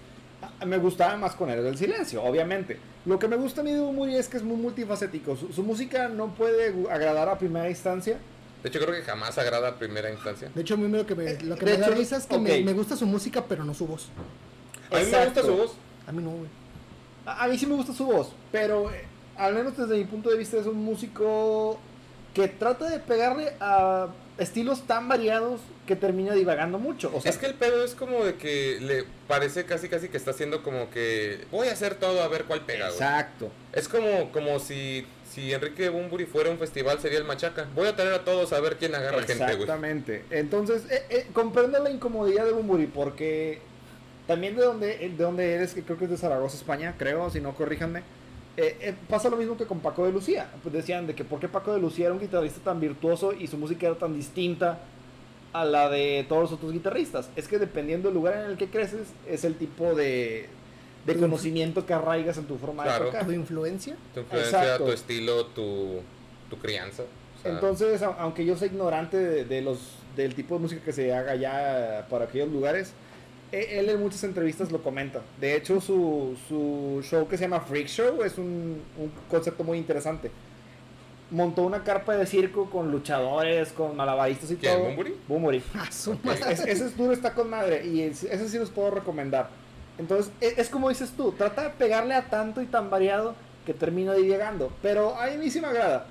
me gustaba más con él del silencio, obviamente. Lo que me gusta a mí de Bumuri es que es muy multifacético. Su, música no puede agradar a primera instancia. De hecho, creo que jamás agrada a primera instancia. De hecho, a mí lo que me, lo que me da risa es que me, gusta su música, pero no su voz. A mí me gusta su voz. A mí no, güey. A, mí sí me gusta su voz, pero eh, al menos desde mi punto de vista es un músico que trata de pegarle a estilos tan variados que termina divagando mucho. O sea, es que el pedo es como de que le parece casi casi que está haciendo como que voy a hacer todo a ver cuál pega. Exacto. Es como, como si, si Enrique Bumburi fuera un festival sería el Machaca. Voy a traer a todos a ver quién agarra gente, güey. Exactamente. Entonces, eh, eh, comprendo la incomodidad de Bumburi porque también de donde, de donde eres, que creo que es de Zaragoza, España, creo, si no corríjanme eh, eh, pasa lo mismo que con Paco de Lucía. Pues decían de que por qué Paco de Lucía era un guitarrista tan virtuoso y su música era tan distinta a la de todos los otros guitarristas. Es que dependiendo del lugar en el que creces, es el tipo de, de conocimiento que arraigas en tu forma de tocar. ¿Tu influencia? Tu influencia, tu estilo, tu, tu crianza. Entonces, aunque yo soy ignorante de, los, del tipo de música que se haga ya para aquellos lugares, él en muchas entrevistas lo comenta. De hecho, su, su show que se llama Freak Show es un, un concepto muy interesante. Montó una carpa de circo con luchadores, con malabaristas y todo. ¿Bumburi? Bumburi. Ah, ese es duro, está con madre. Y ese sí los puedo recomendar. Entonces, es, es, como dices tú, trata de pegarle a tanto y tan variado que termina llegando. Pero a mí sí me agrada.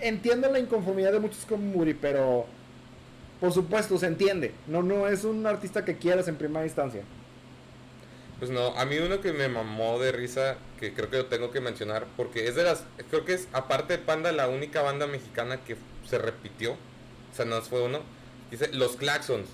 Entiendo la inconformidad de muchos con Bumburi, pero por supuesto, se entiende. No, no es un artista que quieras en primera instancia. Pues no, a mí uno que me mamó de risa, que creo que lo tengo que mencionar, porque es de las, creo que es, aparte de Panda, la única banda mexicana que se repitió, o sea, no fue uno, dice Los Claxons,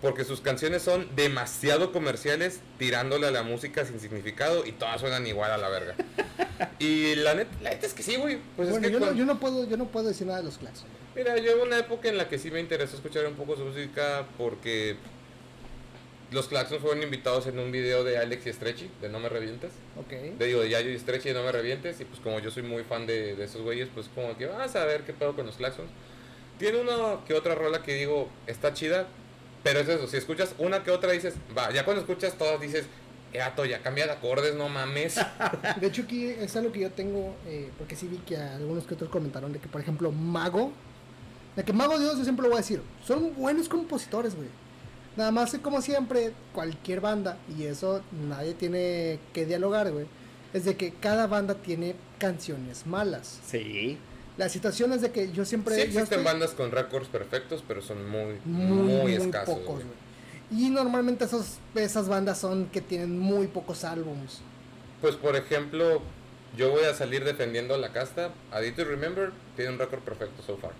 porque sus canciones son demasiado comerciales, tirándole a la música sin significado, y todas suenan igual a la verga. y la neta, la neta es que sí, güey. Pues bueno, yo, no, yo, no, puedo, yo no puedo decir nada de Los Claxons. Mira, yo hubo una época en la que sí me interesó escuchar un poco su música porque los Claxons fueron invitados en un video de Alex y Stretchy, de No Me Revientes. Ok. De, digo, de Yayo y Stretchy de No Me Revientes. Y pues como yo soy muy fan de, esos güeyes, pues como que vas a ver qué pedo con los Claxons. Tiene una que otra rola que digo, está chida, pero es eso, si escuchas una que otra dices, va, ya cuando escuchas todas dices, gato, ya cambia de acordes, no mames. De hecho aquí es algo que yo tengo, eh, porque sí vi que algunos que otros comentaron de que, por ejemplo, Mago de que Mago Dios, yo siempre lo voy a decir, son buenos compositores, güey. Nada más, como siempre, cualquier banda, y eso nadie tiene que dialogar, güey, es de que cada banda tiene canciones malas. Sí. La situación es de que yo siempre... Sí existen bandas con récords perfectos, pero son muy, muy, escasos. Pocos, güey. Y normalmente esos, esas bandas son que tienen muy pocos álbums. Pues por ejemplo, yo voy a salir defendiendo la casta. A Remember tiene un récord perfecto so far.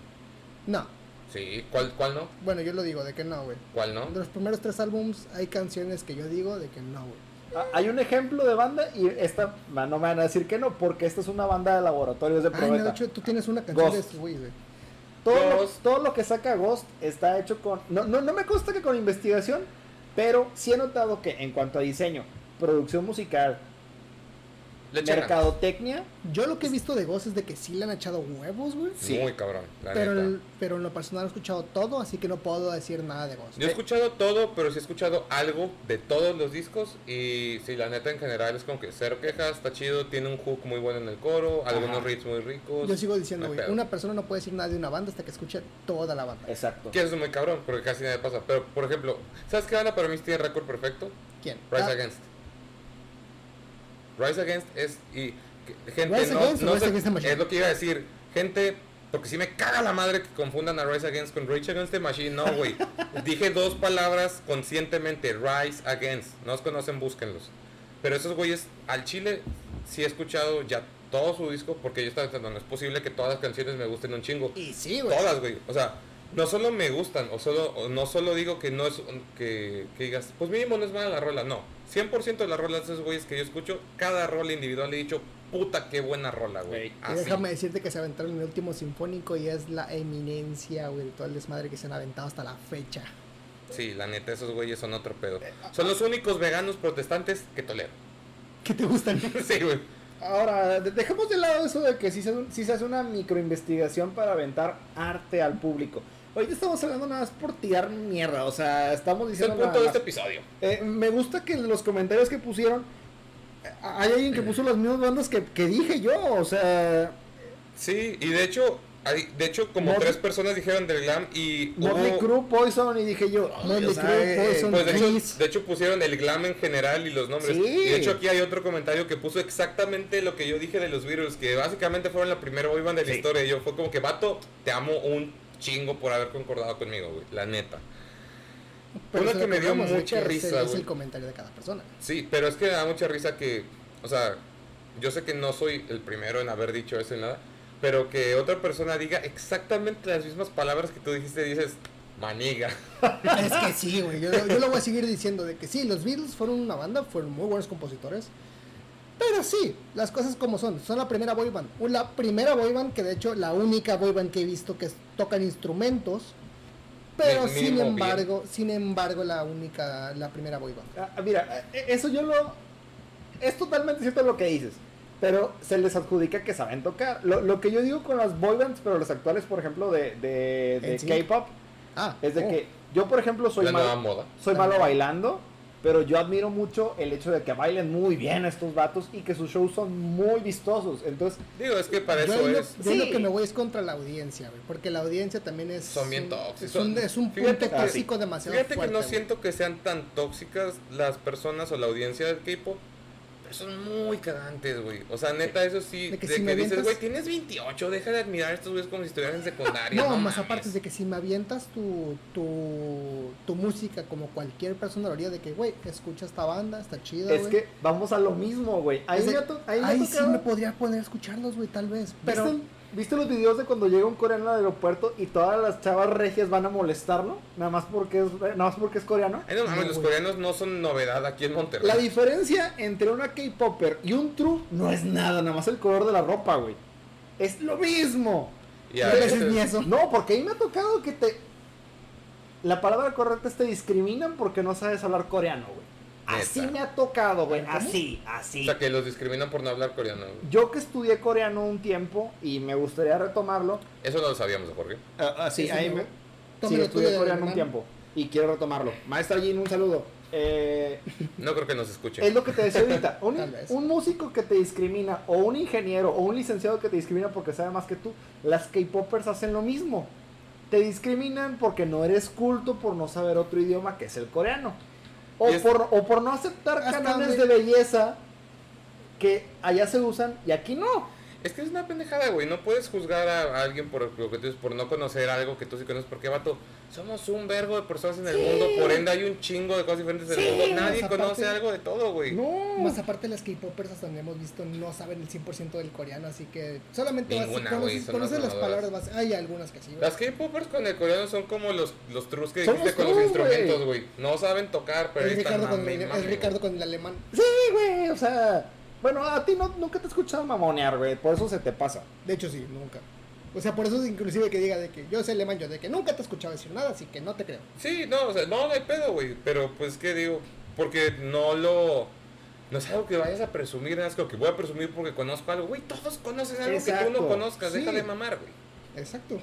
No. Sí, ¿cuál, cuál no? Bueno, yo lo digo, de que no, güey. ¿Cuál no? De los primeros tres álbums hay canciones que yo digo de que no, güey. Ah, hay un ejemplo de banda y esta no me van a decir que no, porque esta es una banda de laboratorios de prueba. de hecho, tú tienes una canción de güey, Todo lo, todo lo que saca Ghost está hecho con... No, no, no me consta que con investigación, pero sí he notado que en cuanto a diseño, producción musical, mercadotecnia. Yo lo que he visto de Ghost es de que sí le han echado huevos, güey. Sí. Muy cabrón. pero, pero en lo personal he escuchado todo, así que no puedo decir nada de Ghost. Yo he escuchado todo, pero sí he escuchado algo de todos los discos. Y sí, la neta en general es como que cero quejas, está chido, tiene un hook muy bueno en el coro, algunos riffs muy ricos. Yo sigo diciendo, güey, una persona no puede decir nada de una banda hasta que escuche toda la banda. Exacto. Que eso es muy cabrón, porque casi nada pasa. Pero, por ejemplo, ¿sabes qué banda para mí tiene récord perfecto? ¿Quién? Rise ah. Against. Rise Against es. Y, gente, no, no es lo que iba a decir. Gente, porque si me caga la madre que confundan a Rise Against con Rage Against the Machine. No, güey. Dije dos palabras conscientemente. Rise Against. No os conocen, búsquenlos. Pero esos güeyes, al chile, sí he escuchado ya todo su disco. Porque yo estaba pensando, no es posible que todas las canciones me gusten un chingo. Y sí, güey. Todas, güey. O sea, no solo me gustan, o solo, no solo digo que no es, que, que digas, pues mínimo no es mala la rola, no 100% de las rolas de esos güeyes que yo escucho, cada rola individual he dicho, puta, qué buena rola, güey. Déjame decirte que se aventaron en el último sinfónico y es la eminencia, güey, de todo el desmadre que se han aventado hasta la fecha. Sí, la neta, esos güeyes son otro pedo. Son los únicos veganos protestantes que tolero. ¿Qué te gustan? sí, güey. Ahora, de- dejemos de lado eso de que si se, si se hace una microinvestigación para aventar arte al público. Ahorita estamos hablando nada más por tirar mierda, o sea, estamos Es el diciendo... punto nada de este episodio. Eh, me gusta que en los comentarios que pusieron eh, hay alguien que puso las mismas bandas que, que dije yo, o sea, Sí, y de hecho, hay, de hecho, como tres personas dijeron del glam y Motley hubo- Crue, Poison y dije yo, Motley Crue, eh, Poison, Pues de hecho, de hecho pusieron el glam en general y los nombres. Sí. Y de hecho aquí hay otro comentario que puso exactamente lo que yo dije de los Beatles, que básicamente fueron la primera boy band de la Sí. historia. Y yo fue como que, vato, te amo un chingo por haber concordado conmigo, güey. La neta. Una eso que me dio mucha risa, Es el comentario de cada persona. Sí, pero es que me da mucha risa que, o sea, yo sé que no soy el primero en haber dicho eso y nada, pero que otra persona diga exactamente las mismas palabras que tú dijiste, dices, maniga. Es que sí, güey. Yo, yo lo voy a seguir diciendo de que sí, los Beatles fueron una banda, fueron muy buenos compositores. Pero sí, las cosas como son. Son la primera boy band. La primera boy band, que de hecho la única boy band que he visto que tocan instrumentos. Pero sin embargo, sin embargo, la única, la primera boy band. Ah, mira, eh, eso yo lo... Es totalmente cierto lo que dices, pero se les adjudica que saben tocar. Lo, lo que yo digo con las boy bands, pero las actuales, por ejemplo, de, de. K-pop, Ah, es de oh, que yo, por ejemplo, soy la malo, moda. soy La malo nueva. bailando, pero yo admiro mucho el hecho de que bailen muy bien estos vatos y que sus shows son muy vistosos. Entonces, Digo, es que para yo eso lo, es. yo lo que me voy es contra la audiencia, güey, porque la audiencia también es Son bien un- tóxicos. Es un, es un punto que- tóxico demasiado Fíjate fuerte. que no güey. siento que sean tan tóxicas las personas o la audiencia del K-pop. Pero son muy cagantes, güey. O sea, neta, eso sí. De De que que, si me dices, avientas- güey, tienes 28, deja de admirar a estos güeyes como si estuvieran en secundaria. No, No, más mames. aparte de que si me avientas tu, tu, tu música como cualquier persona lo haría de que, güey, escucha esta banda, está chida, es que vamos a lo mismo, güey. Ahí Es me ahí me Ahí sí me podría poner a escucharlos, güey, tal vez. Pero ¿Viste, viste los videos de cuando llega un coreano al aeropuerto y todas las chavas regias van a molestarlo? Nada más porque es, nada más porque es coreano. Ay, no mames, No, los coreanos no son novedad aquí en Monterrey. La diferencia entre una K-Popper y un true no es nada, nada más el color de la ropa, güey. Es lo mismo. Y a veces- ni eso. No, porque ahí me ha tocado que te... La palabra correcta es te discriminan porque no sabes hablar coreano, güey. Así me ha tocado, güey. ¿Cómo? Así, O así. sea, que los discriminan por no hablar coreano. güey. Yo que estudié coreano un tiempo y me gustaría retomarlo. Eso no lo sabíamos Jorge. sí, Eso ahí no. me... Sí, estudié coreano un tiempo y quiero retomarlo. Maestra Jean, un saludo. Eh, No creo que nos escuche. es lo que te decía ahorita. Un, un músico que te discrimina, o un ingeniero, o un licenciado que te discrimina porque sabe más que tú, las K-Poppers hacen lo mismo. Te discriminan porque no eres culto por no saber otro idioma que es el coreano. O, es- por, o por no aceptar cánones donde- de belleza que allá se usan y aquí no. Es que es una pendejada, güey. No puedes juzgar a, a alguien por lo que tú dices, por no conocer algo que tú sí conoces. Porque, vato, somos un vergo de personas en el Sí. mundo. Por ende, hay un chingo de cosas diferentes en Sí, el mundo. Nadie conoce algo de todo, güey. No. Más aparte las K-popers hasta donde hemos visto no saben el 100% del coreano, así que solamente vas- Ninguna, conoces, güey, son conoces las palabras. Hay algunas que sí. Las K-popers con el coreano son como los, los trus que Son dijiste con los instrumentos, güey. No saben tocar, pero Es ahí están Ricardo, con el, mame, es Ricardo con el alemán. Sí, güey, o sea. Bueno, a ti no, nunca te he escuchado mamonear, güey. Por eso se te pasa. De hecho, sí, nunca. O sea, por eso es inclusive que diga de que yo sé alemán, yo de que nunca te he escuchado decir nada, así que no te creo. Sí, no, o sea, no, no hay pedo, güey. Pero pues, ¿qué digo? Porque no lo. No es algo que vayas a presumir, no es algo que voy a presumir porque conozco algo. Güey, todos conocen algo que tú no conozcas. Deja sí. de mamar, güey. Exacto.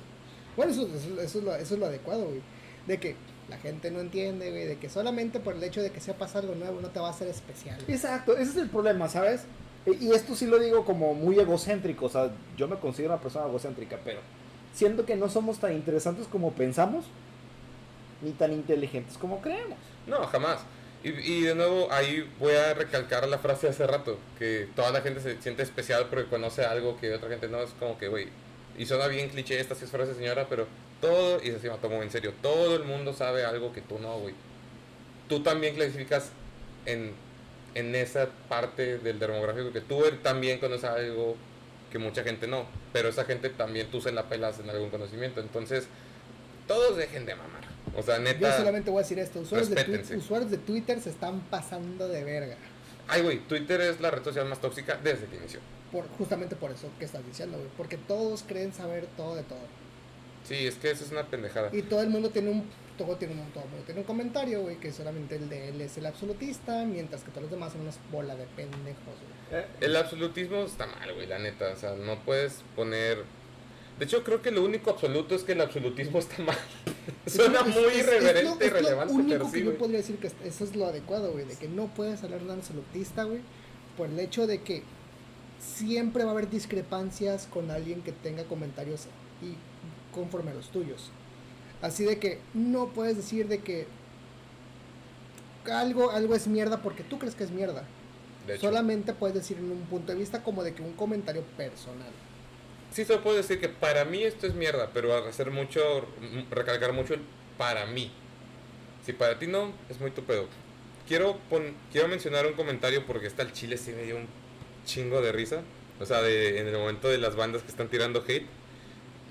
Bueno, eso, eso, eso es, lo, eso es lo adecuado, güey. De que la gente no entiende, güey, de que solamente por el hecho de que sepas algo nuevo no te va a hacer especial. güey. Exacto, ese es el problema, ¿sabes? E- Y esto sí lo digo como muy egocéntrico, o sea, yo me considero una persona egocéntrica, pero siento que no somos tan interesantes como pensamos, ni tan inteligentes como creemos. No, jamás. Y, y de nuevo, ahí voy a recalcar la frase de hace rato, que toda la gente se siente especial porque conoce algo que otra gente no, es como que, güey, y suena bien cliché esta sí es frase señora, pero todo, y así me tomo en serio, todo el mundo sabe algo que tú no, güey. Tú también clasificas en, en esa parte del demográfico que tú también conoces algo que mucha gente no, pero esa gente también tú se la pelas en algún conocimiento, entonces todos dejen de mamar. O sea, Yo neta... solamente voy a decir esto, usuarios de, usuarios de Twitter se están pasando de verga. Ay, güey, Twitter es la red social más tóxica desde que inició. Por, justamente por eso que estás diciendo, güey. Porque todos creen saber todo de todo. Sí, es que eso es una pendejada. Y todo el mundo tiene un, todo tiene un, todo el mundo tiene un comentario, güey, que solamente el de él es el absolutista, mientras que todos los demás son unas bola de pendejos, güey. Eh, El absolutismo está mal, güey, la neta. O sea, no puedes poner. De hecho, creo que lo único absoluto es que el absolutismo está mal. Suena Es- muy es- es irreverente y es lo relevante, único pero que sí, yo podría decir que eso es lo adecuado, güey, de que no puedes hablar de un absolutista, güey, por el hecho de que siempre va a haber discrepancias con alguien que tenga comentarios y conforme a los tuyos. Así de que no puedes decir de que algo, algo es mierda porque tú crees que es mierda. Solamente puedes decir en un punto de vista como de que un comentario personal. sí, solo puedo decir que para mí esto es mierda, pero hacer mucho, recalcar mucho el para mí. Si para ti no, es muy tu pedo. Quiero, pon- quiero mencionar un comentario porque está el chile sí me dio un chingo de risa. O sea, de, en el momento de las bandas que están tirando hate.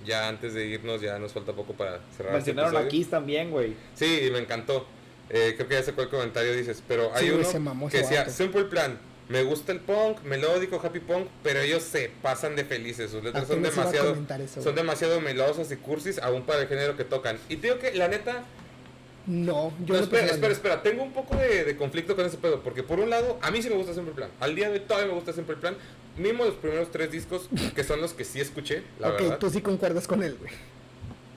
Ya antes de irnos, ya nos falta poco para cerrar. este mencionaron a episodio. Kiss también, güey. Sí, me encantó. Eh, creo que ya sé cuál comentario dices, pero hay Sí, uno se mamó que decía. Simple Plan, me gusta el punk, melódico, happy punk, pero ellos se pasan de felices, sus letras son a demasiado, eso, son demasiado melosas y cursis aún para el género que tocan. Y te digo que la neta, No, yo no, espera, espera, espera, tengo un poco de, de conflicto con ese pedo, porque por un lado, a mí sí me gusta Simple Plan, al día de hoy todavía me gusta Simple Plan, mismo los primeros tres discos, que son los que sí escuché, la ok, verdad. tú sí concuerdas con él, güey.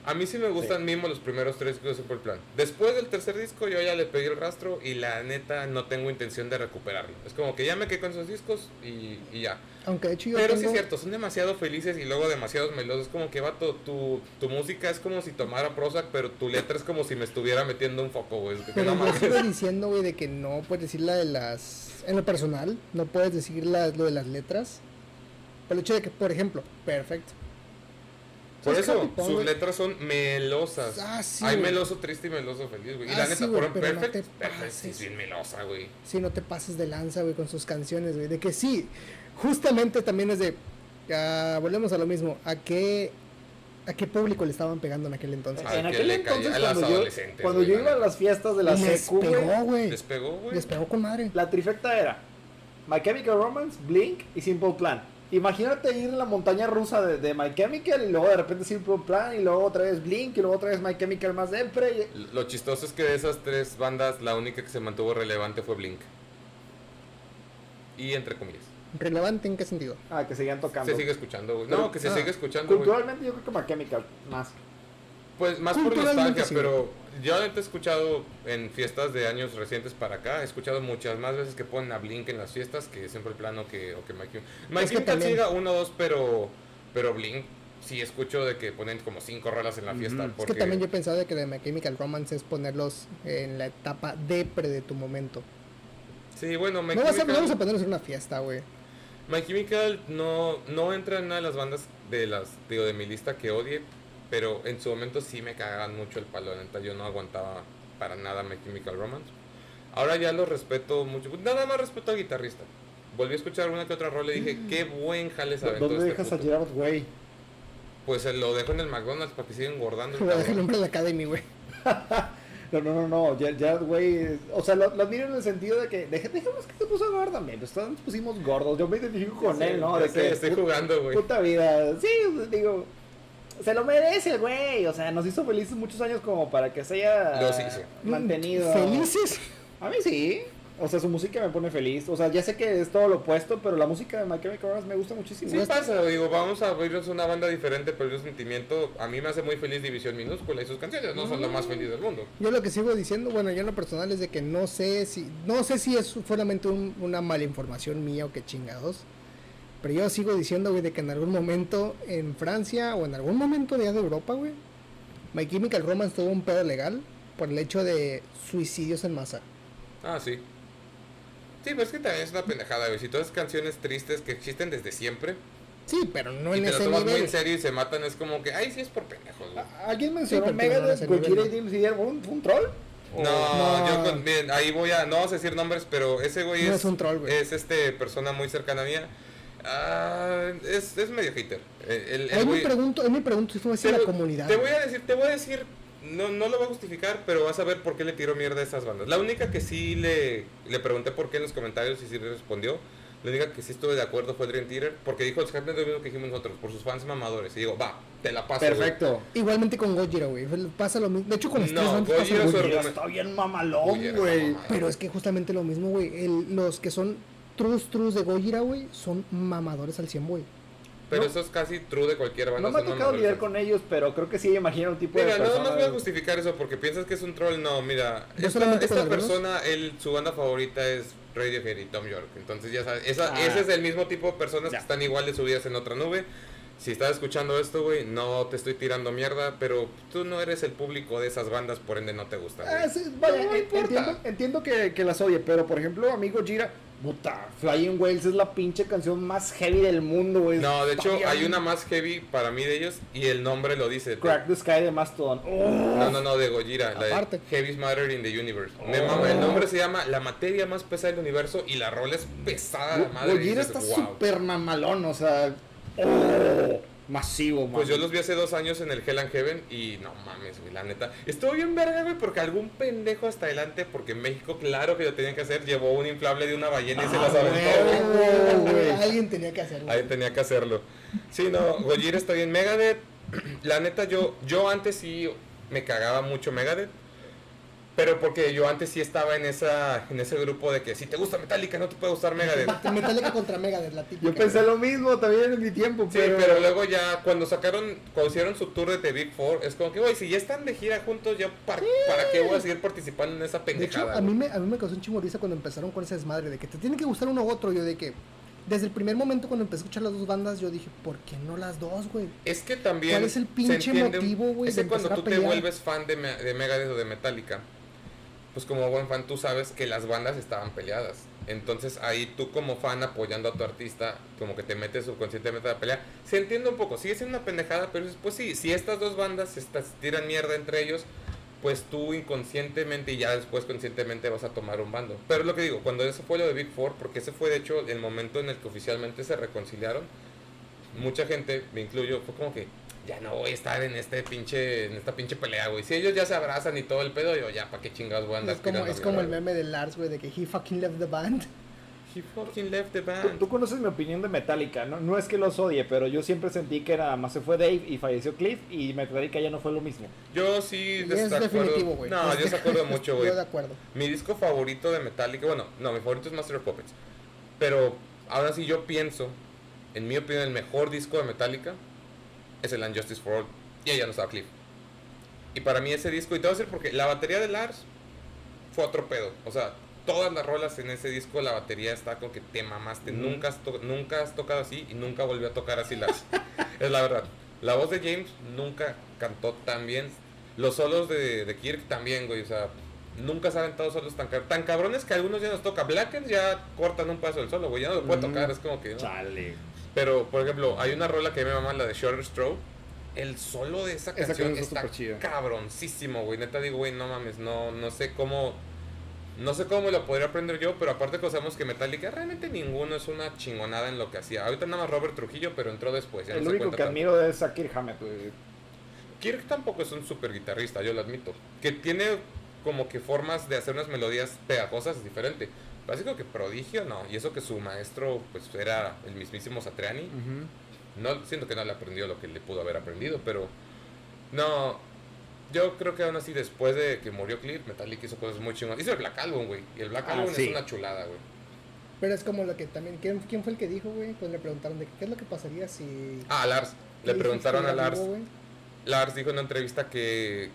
A mí sí me gustan mismo los primeros tres discos de Simple Plan. Después del tercer disco yo ya le pedí el rastro y la neta no tengo intención de recuperarlo. Es como que ya me quedé con esos discos y, y ya. Aunque de hecho yo Pero sí es cierto, son demasiado felices y luego demasiados melosos. Es como que, vato, tu, tu música es como si tomara Prozac, pero tu letra es como si me estuviera metiendo un foco, güey. Pero no yo sigo diciendo, güey, de que no puedes decir la de las... En lo personal, no puedes decir la- lo de las letras. Por el hecho de que, por ejemplo, perfecto. Por ¿Sabes eso, sus güey? letras son melosas. Ah, sí, Hay güey. meloso triste y meloso feliz, güey. Y Ah, la sí, neta, güey, por pero no Perfect, te Perfect sí pases. es bien melosa, güey. Sí, no te pases de lanza, güey, con sus canciones, güey. De que sí, justamente también es de... ah, volvemos a lo mismo. ¿A qué, ¿A qué público le estaban pegando en aquel entonces? En que aquel entonces, a las cuando yo, adolescentes, cuando güey, yo la iba a las fiestas de la les secu, güey, pegó, güey. Les pegó, güey. Les pegó con madre. la trifecta era My Chemical Romance, Blink y Simple Plan. Imagínate ir en la montaña rusa de, de My Chemical y luego de repente Simple Plan y luego otra vez Blink y luego otra vez My Chemical más y- Lo chistoso es que de esas tres bandas, la única que se mantuvo relevante fue Blink. Y entre comillas. ¿Relevante en qué sentido? Ah, que seguían tocando. Se sigue escuchando, güey. No, que se ah, sigue escuchando. Culturalmente yo creo que My Chemical más. Pues más por nostalgia, sí. pero yo he escuchado en fiestas de años recientes para acá, he escuchado muchas más veces que ponen a Blink en las fiestas que siempre el plano que, o que Chemical. My Es que siga uno o dos, pero, pero Blink sí escucho de que ponen como cinco rolas en la fiesta. Porque... Es que también yo he pensado de que de My Chemical Romance es ponerlos en la etapa depre de tu momento. Sí, bueno, My No vas a, Chemical- vamos a ponerlos en una fiesta, güey. My Chemical no, no entra en una de las bandas de las digo, de mi lista que odie, pero en su momento sí me cagaban mucho el palo, neta yo no aguantaba para nada My Chemical Romance. Ahora ya lo respeto mucho, nada más respeto al guitarrista. Volví a escuchar una que otra rola y dije, qué buen jale se aventó ¿Dónde este dejas a puto". Gerard Way? Pues eh, lo dejo en el McDonald's para que siga engordando. el el nombre de la Academy, güey. No, no, no, no. Ger- Gerard Way. O sea, lo, lo admiro en el sentido de que. deje- Dejemos que se puso gordo también. Pues todos nos pusimos gordos. Yo me identifico con él, ¿no? ya De sé, que. estoy jugando, güey. Puta vida. Sí, digo. Se lo merece el güey. O sea, nos hizo felices muchos años como para que se haya Los hizo. mantenido. ¿Felices? A mí sí. O sea, su música me pone feliz. O sea, ya sé que es todo lo opuesto, pero la música de My Chemical Romance me gusta muchísimo. Sí pasa, digo, vamos a abrirnos una banda diferente, pero el sentimiento, a mí me hace muy feliz División Minúscula y sus canciones no son lo más feliz del mundo. Yo lo que sigo diciendo, bueno, yo en lo personal es de que no sé si, no sé si es solamente un- una mala información mía o que chingados, pero yo sigo diciendo, güey, de que en algún momento en Francia o en algún momento de allá de Europa, güey, My Chemical Romance tuvo un pedo legal por el hecho de suicidios en masa. Ah, sí. Sí, pero es que también es una pendejada, güey. Si todas canciones tristes que existen desde siempre Sí, pero no y en te lo ese tomas muy nivel. en serio y se matan, es como que, ay, sí es por pendejos, güey. ¿A- ¿Alguien mencionó Sí, Megadeth, Gojira y Sider? ¿Fue un, troll? ¿O- No, No. yo con, bien, ahí voy a, no vamos a decir nombres, pero ese güey No es, es un troll, güey. es este persona muy cercana mía. Ah, es, es medio hater. Eh, El, el Ahí me pregunto, me pregunto si fue así te, la voy- comunidad. te voy a decir, te voy a decir, no, no lo voy a justificar, pero vas a ver por qué le tiró mierda a esas bandas. La única que sí le, le pregunté por qué en los comentarios y sí le respondió La única que sí estuve de acuerdo fue Dream Theater, porque dijo exactamente lo mismo que dijimos nosotros, por sus fans mamadores. Y digo, va, te la paso. güey". Perfecto. Igualmente con Gojira, güey. Pasa lo mismo. De hecho, con las No, tres bandas pasa Gojira lo mismo. Está bien mamalón, güey. Pero es que justamente lo mismo, güey. El- Los que son trus trus de Gojira, güey, son mamadores al 100, güey. Pero No. eso es casi true de cualquier banda. No me ha tocado lidiar con ellos, pero creo que sí imagino un tipo Mira, de no, persona. no voy a justificar eso porque piensas que es un troll. No, mira, ¿No esta, esta persona, él, su banda favorita es Radiohead y Tom York. Entonces ya sabes, esa, Ah. ese es el mismo tipo de personas Ya. que están igual de subidas en otra nube. Si estás escuchando esto, güey, no te estoy tirando mierda, pero tú no eres el público de esas bandas, por ende no te gusta. Ah, sí, vaya, No en- importa. entiendo, entiendo que, que las odie, pero por ejemplo, amigo Gira, puta, Flying Whales es la pinche canción más heavy del mundo, güey. No, de hecho, hay una más heavy para mí de ellos y el nombre lo dice. Crack the Sky de Mastodon. Oh, No, no, no, de Gojira, la Aparte. de Heavy's Matter in the Universe. Me mama, el nombre se llama La materia más pesada del universo y la rola es pesada, la madre. Gojira dices, está "Wow". súper mamalón, o sea, oh, masivo, man. Pues yo los vi hace dos años en el Hell and Heaven y no mames, güey, la neta. Estuvo bien verga, güey, porque algún pendejo hasta adelante, porque en México, claro que lo tenían que hacer, llevó un inflable de una ballena y se las Ah, aventó. huevo, güey. güey. Alguien tenía que hacerlo. Ahí tenía que hacerlo. Sí, no, Gojira está bien. Megadeth, la neta, yo, yo antes sí me cagaba mucho Megadeth. Pero porque yo antes sí estaba en esa en ese grupo de que si te gusta Metallica no te puede gustar Megadeth. Metallica contra Megadeth, la típica. Yo pensé lo mismo también en mi tiempo, Sí, pero... pero luego ya cuando sacaron, cuando hicieron su tour de The Big Four, es como que, güey, si ya están de gira juntos, ya para, ¿para qué voy a seguir participando en esa De hecho, pendejada? a mí, me, a mí me causó un risa cuando empezaron con ese desmadre de que te tiene que gustar uno u otro. Yo de que, desde el primer momento cuando empecé a escuchar las dos bandas, yo dije, ¿por qué no las dos, güey? Es que también. ¿Cuál es el pinche entiende- motivo, güey, Es que cuando tú te vuelves fan de, Me- de Megadeth o de Metallica, pues como buen fan tú sabes que las bandas estaban peleadas. Entonces ahí tú como fan apoyando a tu artista, como que te metes subconscientemente a la pelea. Se entiende un poco, sigue siendo una pendejada, pero pues sí, si estas dos bandas se tiran mierda entre ellos, pues tú inconscientemente y ya después conscientemente vas a tomar un bando. Pero es lo que digo, cuando eso fue lo de Big Four, porque ese fue de hecho el momento en el que oficialmente se reconciliaron, mucha gente, me incluyo, fue como que ya no voy a estar en este pinche, en esta pinche pelea, güey. Si ellos ya se abrazan y todo el pedo, yo ya, ¿para qué chingados voy a andar Es como, es como el meme de Lars, güey, de que he fucking left the band. He fucking left the band. tú conoces mi opinión de Metallica, ¿no? no es que los odie, pero yo siempre sentí que nada más se fue Dave y falleció Cliff y Metallica ya no fue lo mismo. Yo sí Y de- es de acuerdo- definitivo, güey. No, yo se acuerdo mucho, güey. Yo de acuerdo. Mi disco favorito de Metallica, bueno, no, mi favorito es Master of Puppets. Pero ahora sí yo pienso, en mi opinión, el mejor disco de Metallica es el Unjustice for All. Y ahí ya no estaba Cliff. Y para mí ese disco, y te voy a decir porque la batería de Lars fue otro pedo. O sea, todas las rolas en ese disco, la batería está como que te mamaste. Nunca, has nunca has tocado así y nunca volvió a tocar así Lars. es la verdad. La voz de James nunca cantó tan bien. Los solos de, de Kirk también, güey. O sea, nunca se han aventado solos tan, cab- tan cabrones que algunos ya nos toca. Blackens ya cortan un paso del solo, güey. Ya no lo puede tocar. Es como que. ¿no? Chale. Pero, por ejemplo, hay una rola que me mama, la de Shorter Stroke. El solo de esa Esa canción canción está está cabroncísimo, güey. Neta digo, güey, no mames, no, no sé cómo. No sé cómo me lo podría aprender yo, pero aparte que sabemos que Metallica realmente ninguno es una chingonada en lo que hacía. Ahorita nada más Robert Trujillo, pero entró después. Ya El no único que tanto. admiro es a Kirk Hammett, güey. Kirk tampoco es un super guitarrista, yo lo admito. Que tiene como que formas de hacer unas melodías pegajosas es diferente. Como que prodigio, no. Y eso que su maestro, pues era el mismísimo Satriani. No, siento que no le aprendió lo que le pudo haber aprendido, pero no. Yo creo que aún así, después de que murió Cliff, Metallica hizo cosas muy chingonas. Hizo el Black Album, güey. Y el Black Ah, Album sí. es una chulada, güey. Pero es como lo que también. ¿Quién, quién fue el que dijo, güey? Cuando le preguntaron de qué es lo que pasaría si. Ah, Lars. Le preguntaron a Lars. Lars dijo en una entrevista que,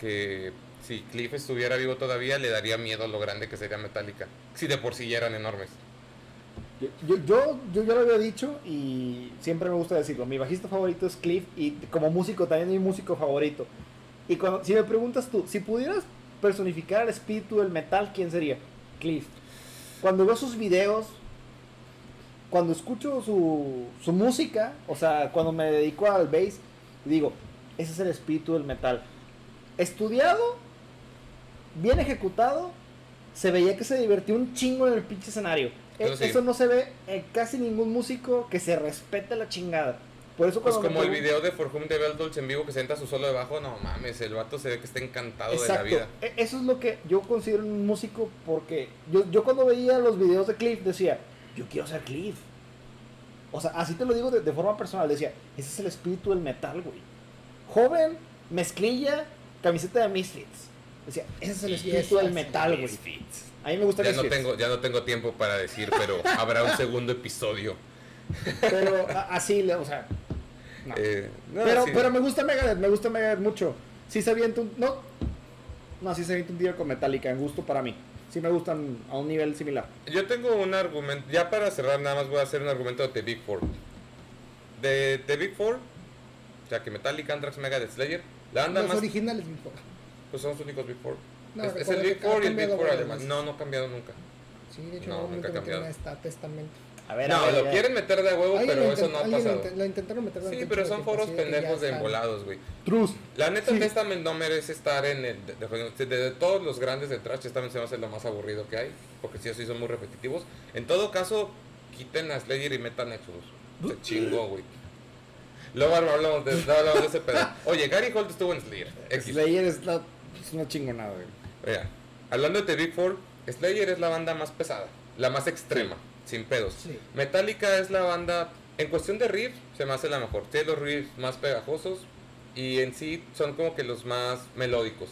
que si Cliff estuviera vivo todavía, le daría miedo lo grande que sería Metallica. Si de por sí ya eran enormes. Yo, yo, yo, yo ya lo había dicho y siempre me gusta decirlo. Mi bajista favorito es Cliff y como músico también es mi músico favorito. Y cuando, si me preguntas tú, si pudieras personificar el espíritu del metal, ¿quién sería? Cliff. Cuando veo sus videos, cuando escucho su, su música, o sea, cuando me dedico al bass, digo, ese es el espíritu del metal. Estudiado, bien ejecutado, se veía que se divertió un chingo en el pinche escenario. E- Eso no se ve en casi ningún músico que se respete la chingada. Por eso Pues como el video de For Whom the Bell Tolls en vivo que se entra su solo debajo, no mames, el vato se ve que está encantado de la vida. E- Eso es lo que yo considero un músico porque yo, yo cuando veía los videos de Cliff decía, yo quiero ser Cliff. O sea, así te lo digo de, de forma personal. Decía, ese es el espíritu del metal, güey. Joven, mezclilla, camiseta de Misfits. Decía, ese es el espíritu del metal, güey. A mí me gusta Ya no, tengo, ya no tengo tiempo para decir, pero habrá un segundo episodio. Pero a- así, o sea. no. Eh, no, pero, sí. pero me gusta Megadeth, me gusta Megadeth mucho. Sí se avienta un. No. No, sí se avienta un tiro con Metallica, en gusto para mí. Sí me gustan a un nivel similar. Yo tengo un argumento, ya para cerrar nada más voy a hacer un argumento de The Big Four. De The Big Four, o sea que Metallica, Anthrax, Megadeth, Slayer, la banda Los más... originales. Pues son los únicos Big Four. No, es, el Big Four y el Big Four alemán. No, no ha cambiado nunca. Sí, de hecho, No, no, nunca ha cambiado. metieron esta testamento. A ver, No, a ver, lo ya. quieren meter de huevo, Alguien pero eso no ha lo pasado. Lo intentaron meter durante Sí, pero son foros de pendejos de embolados, güey. Trus. La neta, Sí. Testament no merece estar en el. De, de- de- de todos los grandes de Trash, Testament se me hace lo más aburrido que hay. Porque sí, así son muy repetitivos. En todo caso, quiten a Slayer y metan a Exodus. Se chingó, güey. Luego hablamos de, hablamos de ese pedo. Oye, Gary Holt estuvo en Slayer. X. Slayer es, la, es una chingonada, güey. Mira, hablando de The Big Four, Slayer es la banda más pesada, la más extrema, sin pedos. Sí. Metallica es la banda, en cuestión de riff, se me hace la mejor. Tiene los riffs más pegajosos y en sí son como que los más melódicos.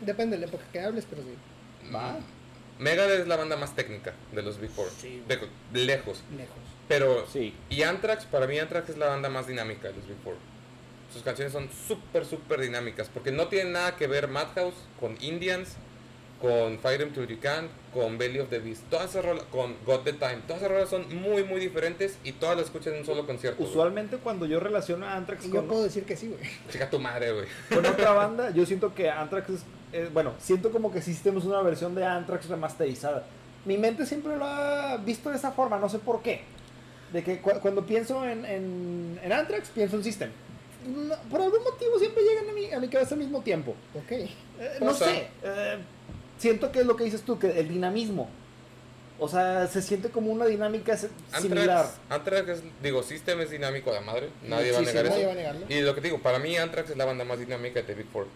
Depende de la época que hables, pero sí. Va. Megadeth es la banda más técnica de los Big Four, Sí, de, lejos. Lejos. Pero, Sí. y Anthrax, para mí Anthrax es la banda más dinámica de los Big Four. Sus canciones son súper, súper dinámicas, porque no tienen nada que ver Madhouse con Indians, con Fire Em to You Can, con Belly of the Beast, todas esas rolas, con God the Time, todas esas rolas son muy, muy diferentes y todas las escuchas en un solo concierto. güey. Usualmente cuando yo relaciono a Anthrax Y yo con, puedo decir que sí, güey. Chica tu madre, güey. con otra banda, yo siento que Anthrax es, eh, bueno, siento como que sí tenemos una versión de Anthrax remasterizada. Mi mente siempre lo ha visto de esa forma, no sé por qué. De que cu- cuando pienso en, en, en Anthrax, pienso en System. No, por algún motivo siempre llegan a mi, a mi cabeza al mismo tiempo. Ok. Eh, no sé. eh, siento que es lo que dices tú, que el dinamismo. O sea, se siente como una dinámica similar. Anthrax, Anthrax es, digo, System es dinámico de madre, nadie va a sí, negar Nadie eso. va a negarlo. Y lo que te digo, para mí Anthrax es la banda más dinámica de The Big Four.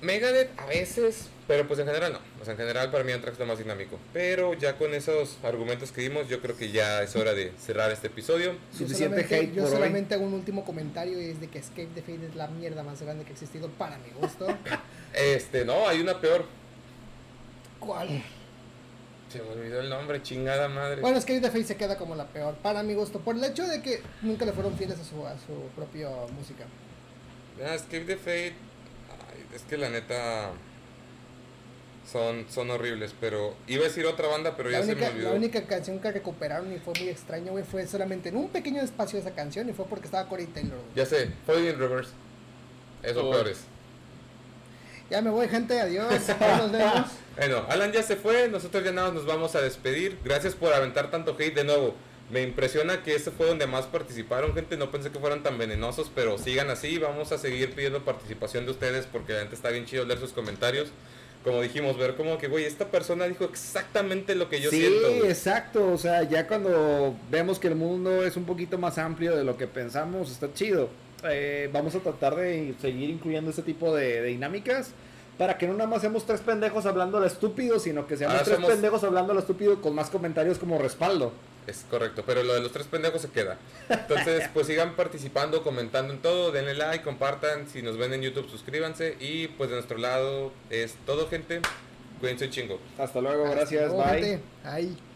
Megadeth a veces, pero pues en general no. O sea, en general para mí Anthrax es lo más dinámico. Pero ya con esos argumentos que dimos, yo creo que ya es hora de cerrar este episodio. Yo Suficiente hate yo por hoy. solamente hago un último comentario y es de que Escape the Fate es la mierda más grande que ha existido para mi gusto. Este, no, hay una peor. ¿Cuál? Se me olvidó el nombre, chingada madre. Bueno, Escape the Fate se queda como la peor para mi gusto por el hecho de que nunca le fueron fieles a su, a su propia música. Ah, Escape the Fate. Es que la neta. Son, son horribles, pero. Iba a decir otra banda, pero La ya se única, me olvidó. la única canción que recuperaron y fue muy extraño, güey, fue solamente en un pequeño espacio de esa canción y fue porque estaba Corey Taylor, güey. Ya sé, Falling in Reverse. Eso Oh. peores. Ya me voy, gente, adiós. Nos vemos. Bueno, Alan ya se fue, nosotros ya nada más nos vamos a despedir. Gracias por aventar tanto hate de nuevo. Me impresiona que ese fue donde más participaron, gente. No pensé que fueran tan venenosos, pero sigan así. Vamos a seguir pidiendo participación de ustedes porque la gente está bien chido leer sus comentarios. Como dijimos, ver como que, güey, esta persona dijo exactamente lo que yo sí, siento. güey. exacto. O sea, ya cuando vemos que el mundo es un poquito más amplio de lo que pensamos, está chido. Eh, vamos a tratar de seguir incluyendo ese tipo de, de dinámicas para que no nada más seamos tres pendejos hablando a lo estúpido, sino que seamos Ahora tres somos- pendejos hablando a lo estúpido con más comentarios como respaldo. Es correcto, pero lo de los tres pendejos se queda. Entonces, pues sigan participando, comentando en todo, denle like, compartan, si nos ven en YouTube, suscríbanse y pues de nuestro lado es todo, gente. Cuídense un chingo. Hasta luego, Hasta gracias, luego, bye. gente.